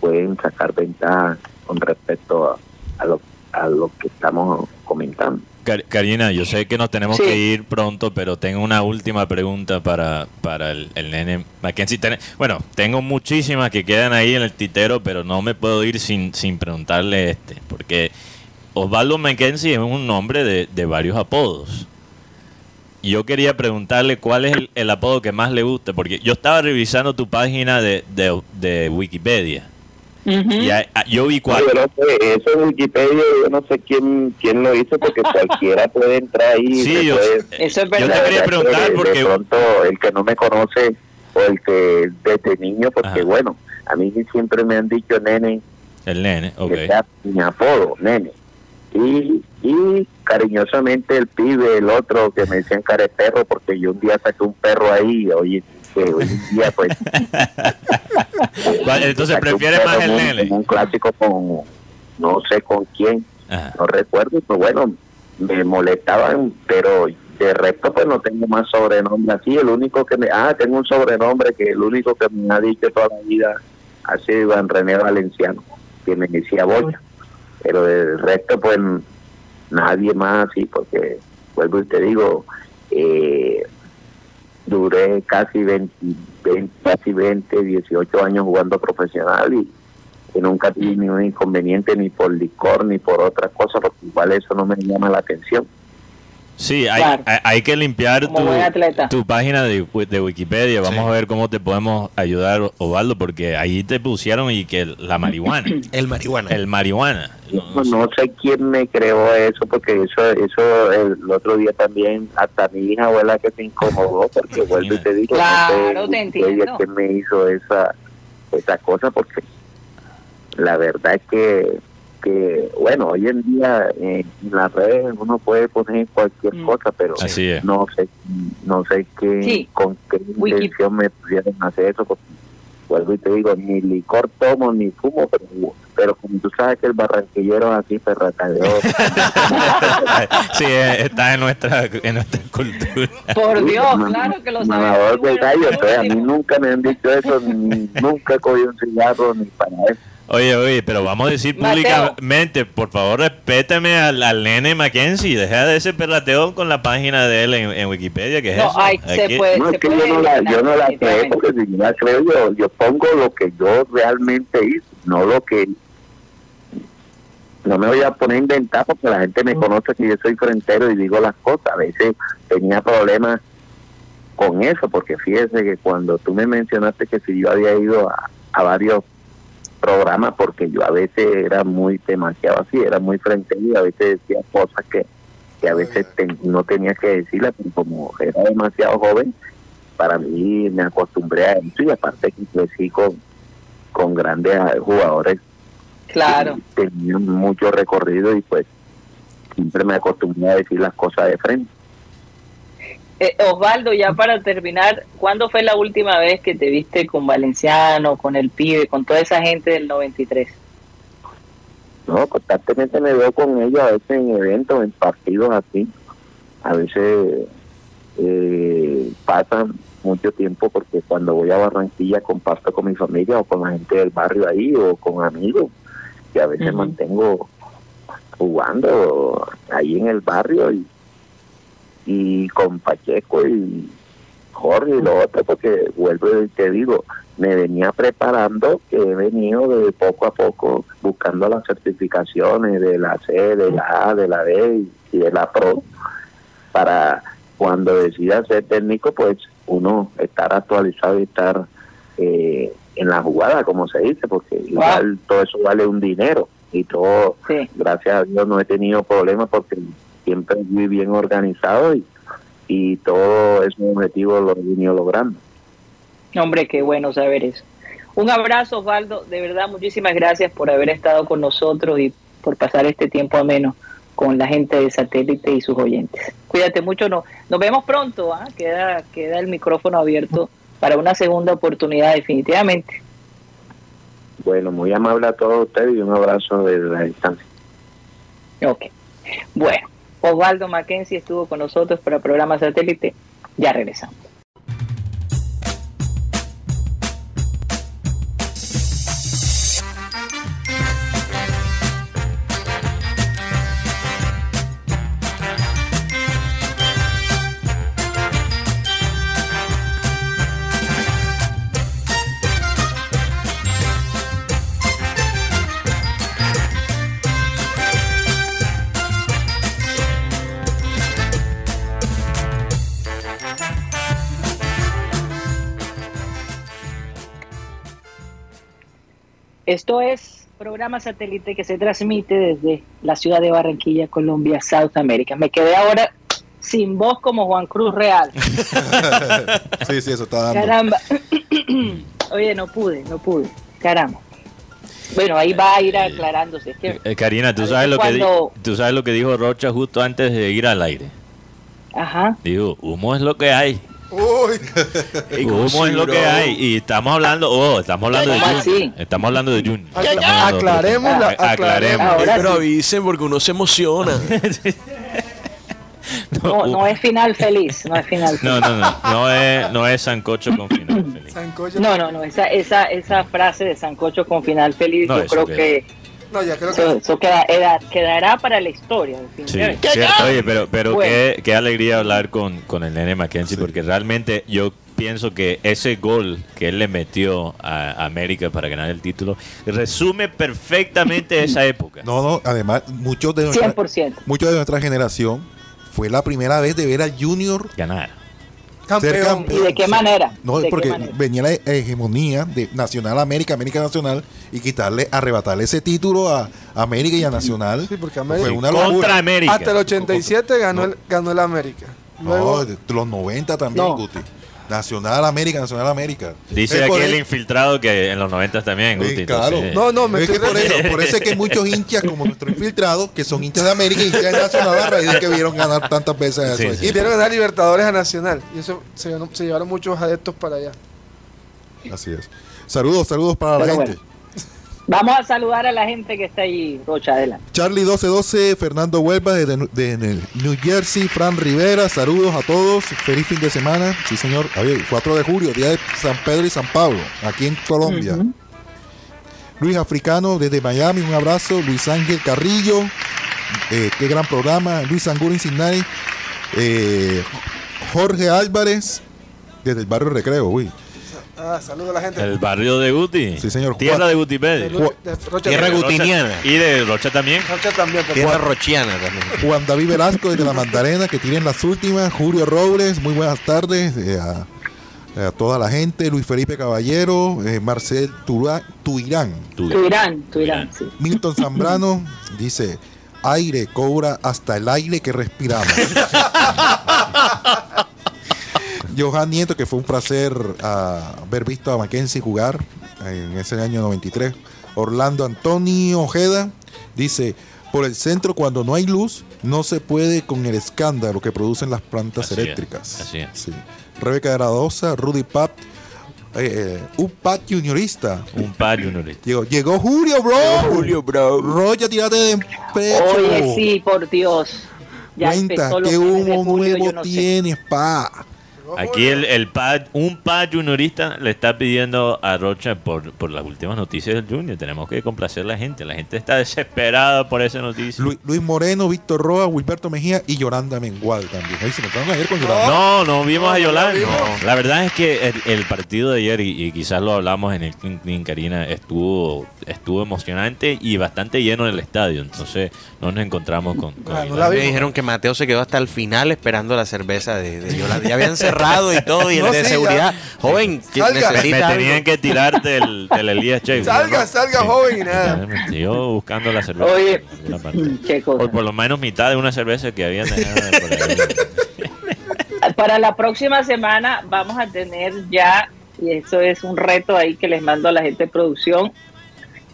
pueden sacar ventaja con respecto a, lo, a lo que estamos comentando. Karina, yo sé que nos tenemos que ir pronto, pero tengo una última pregunta para, para el, nene Mackenzie. bueno, tengo muchísimas que quedan ahí en el titero, pero no me puedo ir sin, sin preguntarle este, porque Osvaldo Mackenzie es un nombre de, de varios apodos. Y yo quería preguntarle cuál es el, apodo que más le gusta, porque yo estaba revisando tu página de, de, de Wikipedia Ah, yo vi cuál. eso en Wikipedia, yo no sé quién quién lo hizo, porque cualquiera puede entrar ahí. Sí, yo, eso es verdad. Yo te quería preguntar porque. De pronto, el que no me conoce, o el que desde niño, porque bueno, a mí siempre me han dicho nene. El nene, ok. Que sea mi apodo, nene. Y, y cariñosamente el pibe, el otro, que me decían care perro, porque yo un día saqué un perro ahí, oye, hoy en día pues entonces prefiere más el nene. un clásico con no sé con quién no recuerdo pues bueno me molestaban pero de resto pues no tengo más sobrenombre así. El único que me ah tengo un sobrenombre que el único que me ha dicho toda la vida ha sido Iván René Valenciano que me decía Boya pero del resto pues nadie más así porque vuelvo y te digo eh, duré casi 20, casi 20, 18 años jugando profesional y, nunca tuve ningún inconveniente ni por licor ni por otra cosa, porque igual eso no me llama la atención. Sí, hay, hay, que limpiar tu, tu, página de, de Wikipedia. Vamos a ver cómo te podemos ayudar, Ovaldo, porque ahí te pusieron y que la marihuana. el marihuana. El marihuana. No, no, sé quién me creó eso, porque eso eso el, otro día también, hasta mi hija abuela que se incomodó, porque vuelvo y te digo, claro, te entiendo. que me hizo esa, esa cosa, porque la verdad es que bueno, hoy en día en las redes uno puede poner cualquier mm. cosa, pero no sé no sé qué con qué intención me pudieron hacer eso. Porque, vuelvo y te digo, ni licor tomo ni fumo, pero, pero como tú sabes que el barranquillero es así perracadeo. sí, eh, está en nuestra, en nuestra cultura. Por Dios, claro que lo sabes. a mí nunca me han dicho eso, nunca he cogido un cigarro ni para eso. Oye, oye, pero vamos a decir públicamente, por favor, respétame al, al nene Mackenzie, deja de ese perrateo con la página de él en, Wikipedia, que es no, eso. se puede, no, es que yo no la, yo no la creo, porque si yo la creo, yo, yo pongo lo que yo realmente hice, no lo que... No me voy a poner a inventar porque la gente me mm. conoce que yo soy frentero y digo las cosas. A veces tenía problemas con eso, porque fíjese que cuando tú me mencionaste que si yo había ido a, a varios programa porque yo a veces era muy demasiado así, era muy frente y a veces decía cosas que, que a veces no tenía que decirlas, pero como era demasiado joven, para mí me acostumbré a eso y aparte que crecí con, con grandes jugadores claro. tenían mucho recorrido y pues siempre me acostumbré a decir las cosas de frente. Eh, Osvaldo, ya para terminar, ¿cuándo fue la última vez que te viste con Valenciano, con el pibe, con toda esa gente del 93? No, constantemente me veo con ellos, a veces en eventos, en partidos así. A veces eh, pasan mucho tiempo porque cuando voy a Barranquilla comparto con mi familia o con la gente del barrio ahí o con amigos que a veces mantengo jugando ahí en el barrio y y con Pacheco y Jorge y lo otro, porque vuelvo y te digo, me venía preparando, que he venido de poco a poco buscando las certificaciones de la C, de la A, de la D y de la PRO, para cuando decida ser técnico, pues uno estar actualizado y estar eh, en la jugada, como se dice, porque igual todo eso vale un dinero y todo, gracias a Dios no he tenido problemas porque siempre muy bien organizado y, y todo ese objetivo lo he venido logrando. Hombre, qué bueno saber eso. Un abrazo, Osvaldo. De verdad, muchísimas gracias por haber estado con nosotros y por pasar este tiempo ameno con la gente de satélite y sus oyentes. Cuídate mucho, no, nos vemos pronto, ¿ah? queda, queda el micrófono abierto para una segunda oportunidad definitivamente. Bueno, muy amable a todos ustedes y un abrazo desde la distancia. Ok, bueno. Osvaldo Mackenzie estuvo con nosotros para programa satélite. Ya regresamos. Esto es programa satélite que se transmite desde la ciudad de Barranquilla, Colombia, South America. Me quedé ahora sin voz como Juan Cruz Real. sí, sí, eso está dando. Caramba. Oye, no pude, no pude. Caramba. Bueno, ahí va a ir aclarándose. Eh, Karina, ¿tú sabes, lo que tú sabes lo que dijo Rocha justo antes de ir al aire. Ajá. Dijo, humo es lo que hay. Uy. ¿Cómo es lo que hay? Y estamos hablando, oh, estamos hablando de Jun. Estamos hablando de Jun. Aclaremos, la, aclaremos. Pero avisen porque uno se emociona. No, no, es final feliz, no es final feliz. No, no, no, no es, no es sancocho con final feliz. No, no, no, esa, esa, esa frase de sancocho con final feliz, yo creo que no, ya creo que... Eso, quedará para la historia. Sí, Oye, pero, pero qué, qué, alegría hablar con, con el nene Mackenzie, porque realmente yo pienso que ese gol que él le metió a América para ganar el título resume perfectamente esa época. No, no, además muchos de nuestra, muchos de nuestra generación fue la primera vez de ver al Junior Ganar. Ser Campeón. ¿Y de qué manera? No, ¿De qué porque manera? venía la hegemonía de Nacional América, América Nacional, y quitarle, arrebatarle ese título a América y a Nacional. Sí, porque América- fue una Contra locura. América. Hasta el 87 ganó, el, ganó el América. Luego, No, los 90 también, No. Guti. Nacional América, Nacional América. Dice Es aquí el infiltrado que en los 90 también. Sí, claro. No, no, me Es que por, eso, por eso es que hay muchos hinchas como nuestro infiltrado, que son hinchas de América y hinchas de Nacional a raíz de que vieron ganar tantas veces a Sí, y vieron ganar Libertadores a Nacional. Y eso se, llevaron muchos adeptos para allá. Así es. Saludos, saludos para la gente. bueno. Vamos a saludar a la gente que está ahí, Rocha, adelante. Charlie 1212, Fernando Huelva desde de New Jersey, Fran Rivera, saludos a todos, feliz fin de semana. Sí, señor. A ver, 4 de julio, día de San Pedro y San Pablo, aquí en Colombia. Luis Africano desde Miami, un abrazo. Luis Ángel Carrillo, eh, qué gran programa. Luis Angulo Cincinnati, eh, Jorge Álvarez desde el barrio Recreo, uy. Ah, saludos a la gente. El barrio de Guti. Sí, señor. Tierra Juan- de Guti Pérez. De Lu- de Rocha Tierra gutiniana. Y de Rocha también. Rocha también. Tierra rochiana también. Juan David Velasco desde la Mandarena, que tienen las últimas. Julio Robles, muy buenas tardes eh, a, a toda la gente. Luis Felipe Caballero, eh, Marcel Tura- Tuirán, Tú. Tu Irán, tu Irán, sí. Milton Zambrano dice. Aire cobra hasta el aire que respiramos. Johan Nieto, que fue un placer ah, haber visto a Mackenzie jugar en ese año 93. Orlando Antonio Ojeda dice, por el centro cuando no hay luz, no se puede con el escándalo que producen las plantas Así es, eléctricas. así es. Sí. Rebeca Gradosa, Rudy Pat, eh, eh, un Pat juniorista. Un par juniorista. Llegó, llegó Julio, bro. Julio, bro. Roya, tírate de pecho. Oye, sí, por Dios. Ya Cuenta, ¿qué humo nuevo sé. tienes, pa? Aquí el, el pad, un pad juniorista le está pidiendo a Rocha por, por las últimas noticias del Junior. Tenemos que complacer a la gente. La gente está desesperada por esa noticia. Lu- Luis Moreno, Víctor Roa, Wilberto Mejía y Yolanda Mengual también. Ahí se encontraron ayer con Yolanda. No, no vimos a no Yolanda. No. La verdad es que el, el partido de ayer, y, y quizás lo hablamos en el Clean Clean Karina, estuvo, estuvo emocionante y bastante lleno en el estadio. Entonces no nos encontramos con, con Ah, no Yolanda. la Me vimos. dijeron que Mateo se quedó hasta el final esperando la cerveza de, de Yolanda. Ya habían cerrado y todo, y el No, de sí, seguridad. Joven, que Salga. Me necesita algo. tenían que tirar del, del Elías Che. Salga, salga, joven, y nada. Yo buscando la cerveza. Oye, parte. qué cosa. O por lo menos mitad de una cerveza que habían dejado por ahí. Para la próxima semana vamos a tener ya, y eso es un reto ahí que les mando a la gente de producción,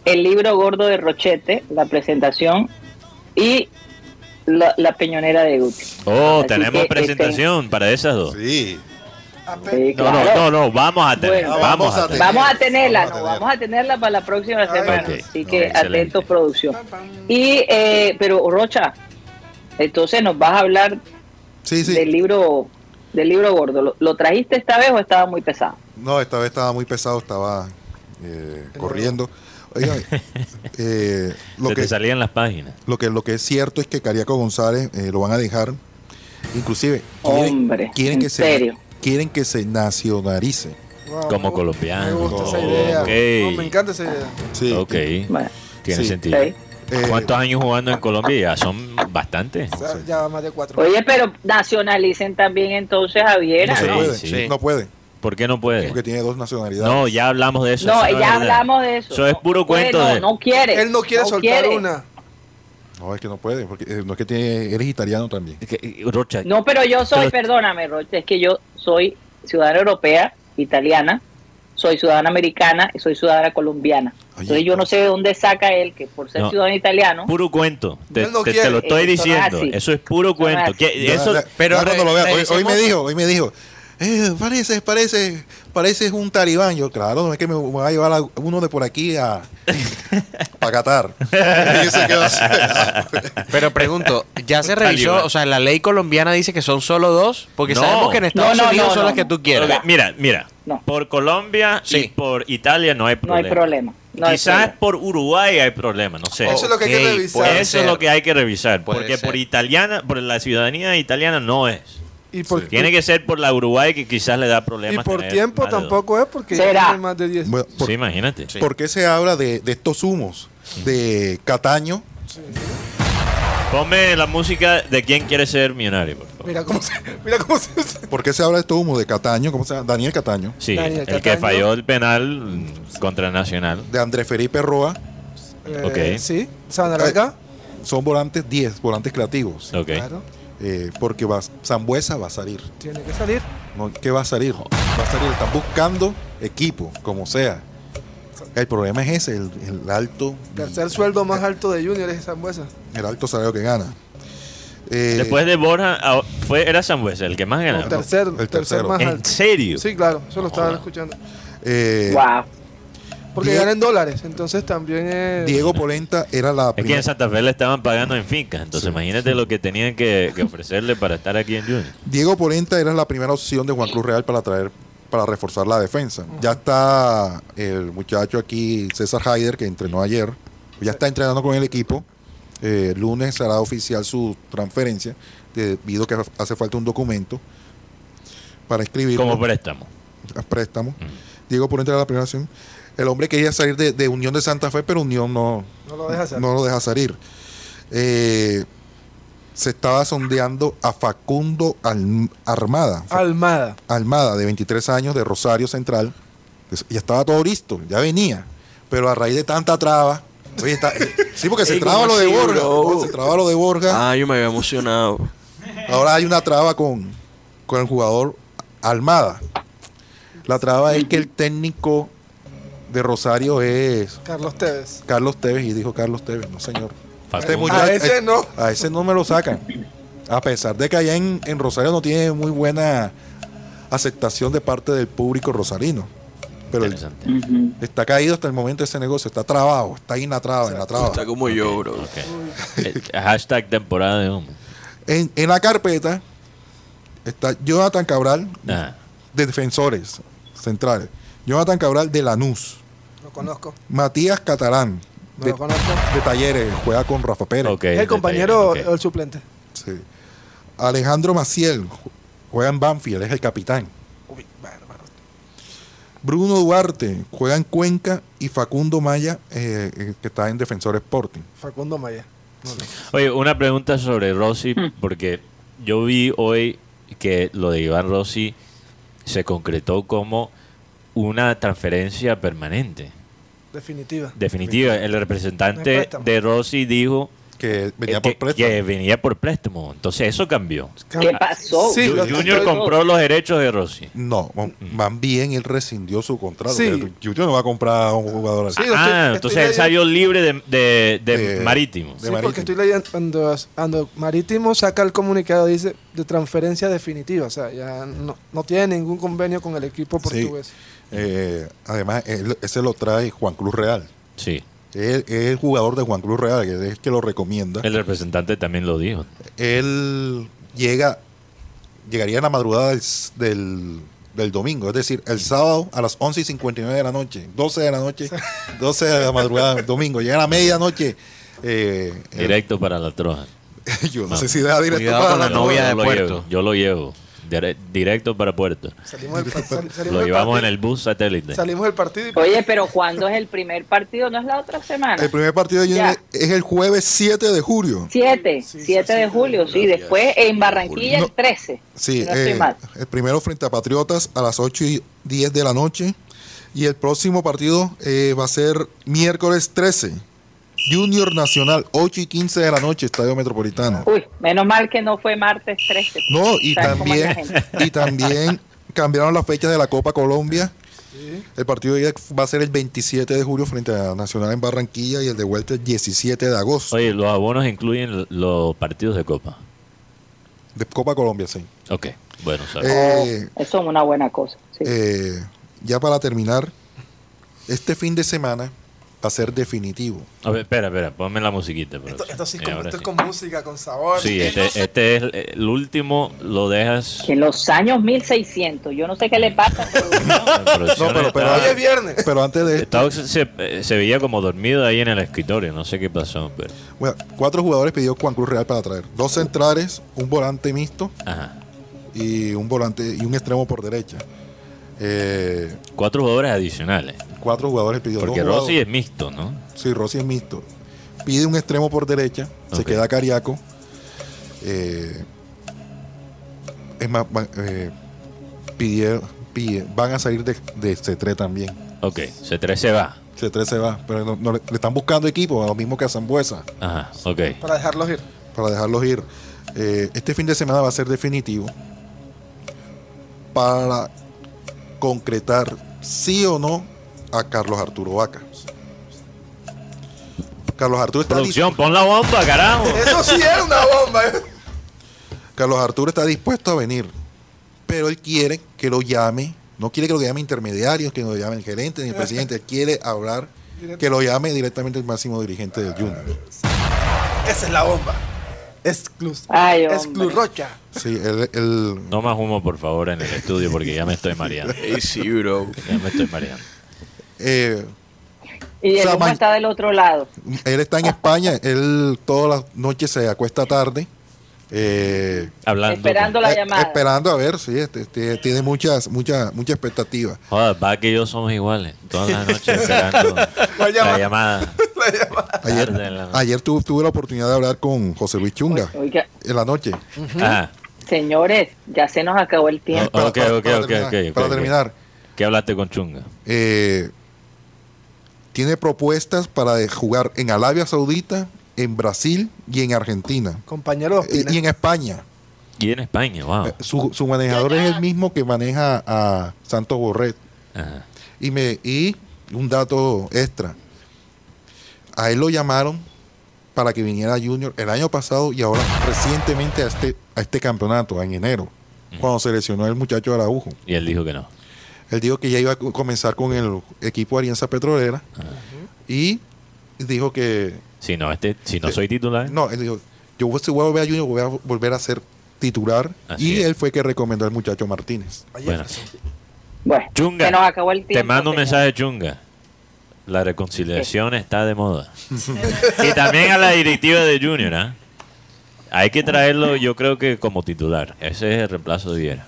el libro gordo de Rochete, la presentación y la, la peñonera de Guti. Oh, Así tenemos que, este, presentación para esas dos. Sí. Sí, No, no, claro. no, no, vamos a tener. Bueno, vamos, vamos a tener. Vamos a tenerla, Vamos a no, tener. vamos a tenerla para la próxima semana. ok. Así No, que excelente. atentos producción. Y, eh, pero Rocha, entonces nos vas a hablar Sí, sí. del libro del libro gordo. ¿Lo, lo trajiste esta vez o estaba muy pesado? No, esta vez estaba muy pesado, estaba eh, corriendo. Oiga, eh, lo, Se te que, salían las páginas. lo, que, lo que es cierto es que Cariaco González eh, lo van a dejar. Inclusive, quieren, Hombre, quieren ¿en que serio? se quieren que se nacionalice. Wow, Como colombiano. Me gusta esa idea. No, me encanta esa idea. Sí. Ok, Bueno, tiene Sí. sentido. sí. Eh, ¿Cuántos años jugando en Colombia? Ya son bastantes. O sea, ya más de cuatro. Oye, pero nacionalicen también entonces a Viera, no se puede, sí. no puede, ¿Por qué no puede? porque tiene dos nacionalidades. No, ya hablamos de eso. No, eso ya hablamos de eso. Eso es puro puede, cuento No, de- no quiere. Él no quiere soltar quiere. una. No, es que no puede, porque eh, no es que tiene, eres italiano también. Es que, eh, Rocha, No, pero yo soy, Pero- perdóname, Rocha, es que yo soy ciudadana europea, italiana, soy ciudadana americana y soy ciudadana colombiana. Oye, Entonces yo no sé de dónde saca él que por ser No. ciudadano italiano, puro cuento. Te, no te- te lo estoy diciendo. Eso es puro cuento. eso, pero lo hoy, me dijo, hoy me dijo, eh, parece, parece, parece un talibán. Yo, claro, no es que me voy a llevar a uno de por aquí a para Qatar. Y. Pero pregunto, ¿ya se Talibán. revisó? O sea, la ley colombiana dice que son solo dos, porque No. sabemos que en Estados No, no, Unidos no, son no, las que tú quieras. Ok, mira, mira. No. Por Colombia y Sí. por Italia no hay no problema. hay problema. No hay Quizás por Uruguay hay problema, no sé. Eso es lo que hay que revisar. Eso es lo que hay que revisar. Puede Porque ser. por italiana, por la ciudadanía italiana no es. Y por, Tiene que ser por la Uruguay que quizás le da problemas. y por tiempo tampoco es porque ya Será. tiene más de 10. Bueno, por, Sí, imagínate. Sí. ¿por qué se habla de, de estos humos de Cataño? Ponme la música de quién quiere ser millonario, por favor. Mira cómo se. Mira cómo se. ¿Por qué se habla de esto humo? De Cataño, ¿cómo se llama? Daniel Cataño. Sí, Daniel el que falló el penal contra Nacional. De André Felipe Roa. eh, Ok. Sí. ¿Saben acá? Son volantes 10, volantes creativos. Ok. Claro. Eh, porque va, Zambuesa va a salir. Tiene que salir. No, ¿Qué va a salir? Va a salir. Están buscando equipo, como sea. El problema es ese, el, el alto, Tercer sueldo más alto de Junior es Zambuesa. el alto salario que gana. Eh, Después de Borja, fue, era Sambuesa el que más ganaba. tercer, el tercer tercero. más ¿En alto. serio? Sí, claro. Eso lo estaban escuchando. eh, Wow. Porque Die- ganan dólares. Entonces también es. Diego Polenta era la Es que primera. en Santa Fe le estaban pagando en fincas, entonces imagínate lo que tenían que, que ofrecerle para estar aquí en Junior. Diego Polenta era la primera opción de Juan Cruz Real para traer para reforzar la defensa. Ya está el muchacho aquí, César Haider, que entrenó ayer. Ya está entrenando con el equipo. Eh, lunes será oficial su transferencia, debido a que hace falta un documento para escribir Como préstamo. préstamo. Diego Polenta era la primera opción. El hombre quería salir de, de Unión de Santa Fe, pero Unión no, No lo deja hacer. no lo deja salir. Eh, se estaba sondeando a Facundo Al- Armada. Almada. Almada, de 23 años, de Rosario Central. Pues, Ya estaba todo listo, ya venía. Pero a raíz de tanta traba. oye, está- sí, porque se Ey, traba ¿cómo lo de bro? ¿no? Se traba lo de Borja. Ah, yo me había emocionado. Ahora hay una traba con, con el jugador Almada. La traba es que el técnico de Rosario es Carlos Tevez. Carlos Tevez. Y dijo Carlos Tevez, no señor. Este muchacho- A ese no. A ese no me lo sacan. A pesar de que allá en, en Rosario no tiene muy buena aceptación de parte del público rosarino. Pero está caído hasta el momento ese negocio, está trabado, está ahí en la traba, en la traba. Está como yo, bro. Eh, Hashtag temporada de humo. En, en la carpeta está Jonathan Cabral, Ajá. de defensores centrales. Jonathan Cabral de Lanús. Conozco. Matías Catalán, No de, lo conozco. de Talleres, juega con Rafa Pérez. Ok, ¿Es el compañero el suplente? Sí. Alejandro Maciel, ju- juega en Banfield, es el capitán. Uy, bárbaro. Bruno Duarte juega en Cuenca y Facundo Maya, eh, eh, que está en Defensor Sporting. Facundo Maya. No, no. Oye, una pregunta sobre Rossi, porque yo vi hoy que lo de Iván Rossi se concretó como una transferencia permanente. Definitiva. Definitiva, el No representante de Rossi dijo Que venía eh, por que, préstamo. que venía por préstamo. Entonces eso cambió. ¿Qué pasó? Sí, Ju- lo- Junior compró los derechos de Rossi. No, más bien él rescindió su contrato. Sí. Junior no va a comprar a un jugador así. Ah, estoy- estoy entonces él salió libre de, de- de De- Marítimo. de Sí, Marítimo. porque estoy leyendo cuando, cuando Marítimo saca el comunicado dice de transferencia definitiva, o sea, ya no, no tiene ningún convenio con el equipo Sí. Eh, además, él- ese lo trae Juan Cruz Real. Sí, Él es el jugador de Juan Cruz Real, que es el que lo recomienda. el representante también lo dijo. Él llega, llegaría en la madrugada del, s- del, del domingo, es decir, el sábado a las 11 y 59 de la noche, 12 de la noche, 12 de la madrugada del domingo, llega a la medianoche. Eh, Directo para la troja. yo no sé si deja directo Cuidado para con la la novia de yo lo Puerto. llevo, yo lo llevo. Dire- directo para Puerto. Salimos del, sal- salimos Lo llevamos en el bus satélite. Salimos del partido y Oye, pero ¿cuándo es el primer partido? ¿No es la otra semana? El primer partido de Junior es el jueves 7 de julio. 7, Sí, 7 sí, de julio, sí. Después en Barranquilla No. el 13. Sí, no estoy eh, mal. el primero frente a Patriotas a las 8 y 10 de la noche. Y el próximo partido eh, va a ser miércoles 13. Junior Nacional, 8 y 15 de la noche, Estadio Metropolitano. Uy, menos mal que no fue martes 13. No, y ¿Sabes cómo es la también, y también cambiaron las fechas de la Copa Colombia. El partido de ida va a ser el 27 de julio frente a Nacional en Barranquilla y el de vuelta el 17 de agosto. Oye, los abonos incluyen los partidos de Copa. De Copa Colombia, sí. Ok, bueno. Eh, Eso es una buena cosa. sí. eh, ya para terminar, este fin de semana a ser definitivo. A ver, espera, espera, ponme la musiquita. por esto, favor. esto sí, como, es sí. con música, con sabor. Sí, este, este es el último, lo dejas. Que en los años 1600, yo no sé qué le pasa. pero- No, pero- pero- estaba- Hoy es viernes. Pero antes de esto, estaba- se, eh, se veía como dormido ahí en el escritorio, no sé qué pasó, pero. bueno, cuatro jugadores pidió Juan Cruz Real para traer. Dos centrales, un volante mixto Ajá. y un volante y un extremo por derecha. Eh, Cuatro jugadores adicionales. cuatro jugadores pidió. Porque dos Rossi jugadores- es mixto, ¿no? Sí, Rossi es mixto. Pide un extremo por derecha Se queda Cariaco. Eh, es más, van, eh, pide- van a salir de, de C3 también. Ok, C3 se va. C3 se va, pero no- no le, le están buscando equipo, lo mismo que a Zambuesa, Ajá, ok. Para dejarlos ir. para dejarlos ir. Eh, este fin de semana va a ser definitivo para concretar sí o no a Carlos Arturo Vaca. Carlos Arturo está Producción, pon la bomba, carajo. Eso sí es una bomba. ¿eh? Carlos Arturo está dispuesto a venir, pero él quiere que lo llame, no quiere que lo llame intermediarios, que lo llame el gerente ni el presidente, él quiere hablar, que lo llame directamente el máximo dirigente del Junior. Esa es la bomba. Exclus. Ay, hombre. Exclus Rocha. Sí, él, él- No más humo, por favor, en el estudio porque ya me estoy mareando. Sí, bro. Ya me estoy mareando. eh, Y el O sea, está del otro lado. él está en España, él todas las noches se acuesta tarde. Eh, Hablando. Esperando la eh, llamada. Esperando a ver, sí, este, este, tiene muchas, muchas, muchas expectativas. Joder, va que yo somos iguales. Todas las noches esperando la llamada. llamada. Ayer, Tarde en la noche. ayer tu- tuve la oportunidad de hablar con José Luis Chunga Oiga, en la noche. Ah, señores, ya se nos acabó el tiempo. Oh, ok, ok, para ok, terminar, ok, para ok. terminar, ¿qué hablaste con Chunga? eh, tiene propuestas para jugar en Arabia Saudita, en Brasil y en Argentina. Compañero Eh, y en España. Y en España, wow. Eh, Su, su manejador es el mismo que maneja a Santos Borret. Ajá. Y, me, y un dato extra. A él lo llamaron para que viniera Junior el año pasado y ahora recientemente a este, a este campeonato, en enero, cuando se lesionó el muchacho Araujo. Y él dijo que no. Él dijo que ya iba a co- comenzar con el equipo Alianza Petrolera y dijo que Si no, este, si no soy titular. no, él dijo, yo voy a volver a Junior, voy a volver a ser titular Así y es. él fue que recomendó al muchacho Martínez. Bueno, Bueno, Chunga, se nos acabó el tiempo. te mando un mensaje, Chunga. La reconciliación está de moda. y también a la directiva de Junior, ¿ah? Hay que traerlo, yo creo que como titular. Ese es el reemplazo de Viera.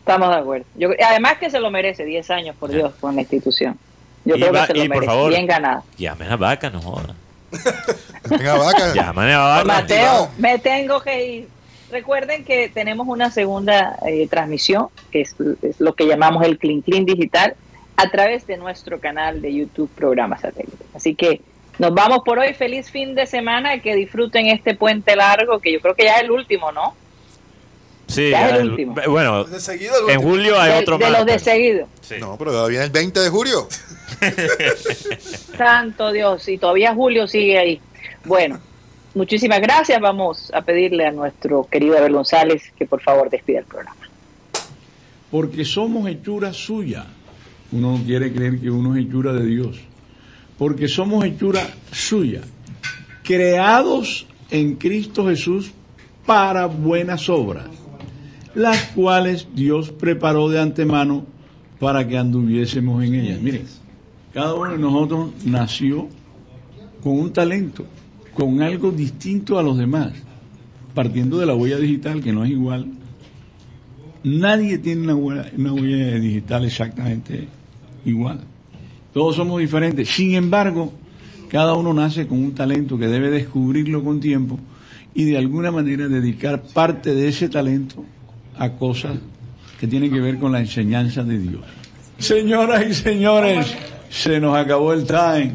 Estamos de acuerdo. Yo, además que se lo merece, 10 años, por Dios, con la institución. Yo Y creo va- que se lo y por favor. Bien ganado. Llamen a Vaca, no jodan. Venga, vaca. Llamen a Vaca. Mateo, me tengo que ir. Recuerden que tenemos una segunda eh, transmisión, que es, es lo que llamamos el Clean Clean Digital, a través de nuestro canal de YouTube Programa Satélite. Así que nos vamos por hoy. Feliz fin de semana. Que disfruten este puente largo, que yo creo que ya es el último, ¿no? Sí, Ya es el el- último. bueno, De seguido el en último. julio hay de, otro de más. los de seguido. Sí. No, pero todavía viene el 20 de julio. Santo Dios, y todavía Julio sigue ahí. Bueno, muchísimas gracias. Vamos a pedirle a nuestro querido Abel González que por favor despida el programa. porque somos hechura suya. Uno no quiere creer que uno es hechura de Dios, porque somos hechura suya, creados en Cristo Jesús para buenas obras, las cuales Dios preparó de antemano para que anduviésemos en ellas. Miren, cada uno de nosotros nació con un talento, con algo distinto a los demás, partiendo de la huella digital que no es igual Nadie tiene una huella, una huella digital exactamente igual. Todos somos diferentes. Sin embargo, cada uno nace con un talento que debe descubrirlo con tiempo y de alguna manera dedicar parte de ese talento a cosas que tienen que ver con la enseñanza de Dios. Señoras y señores, se nos acabó el time.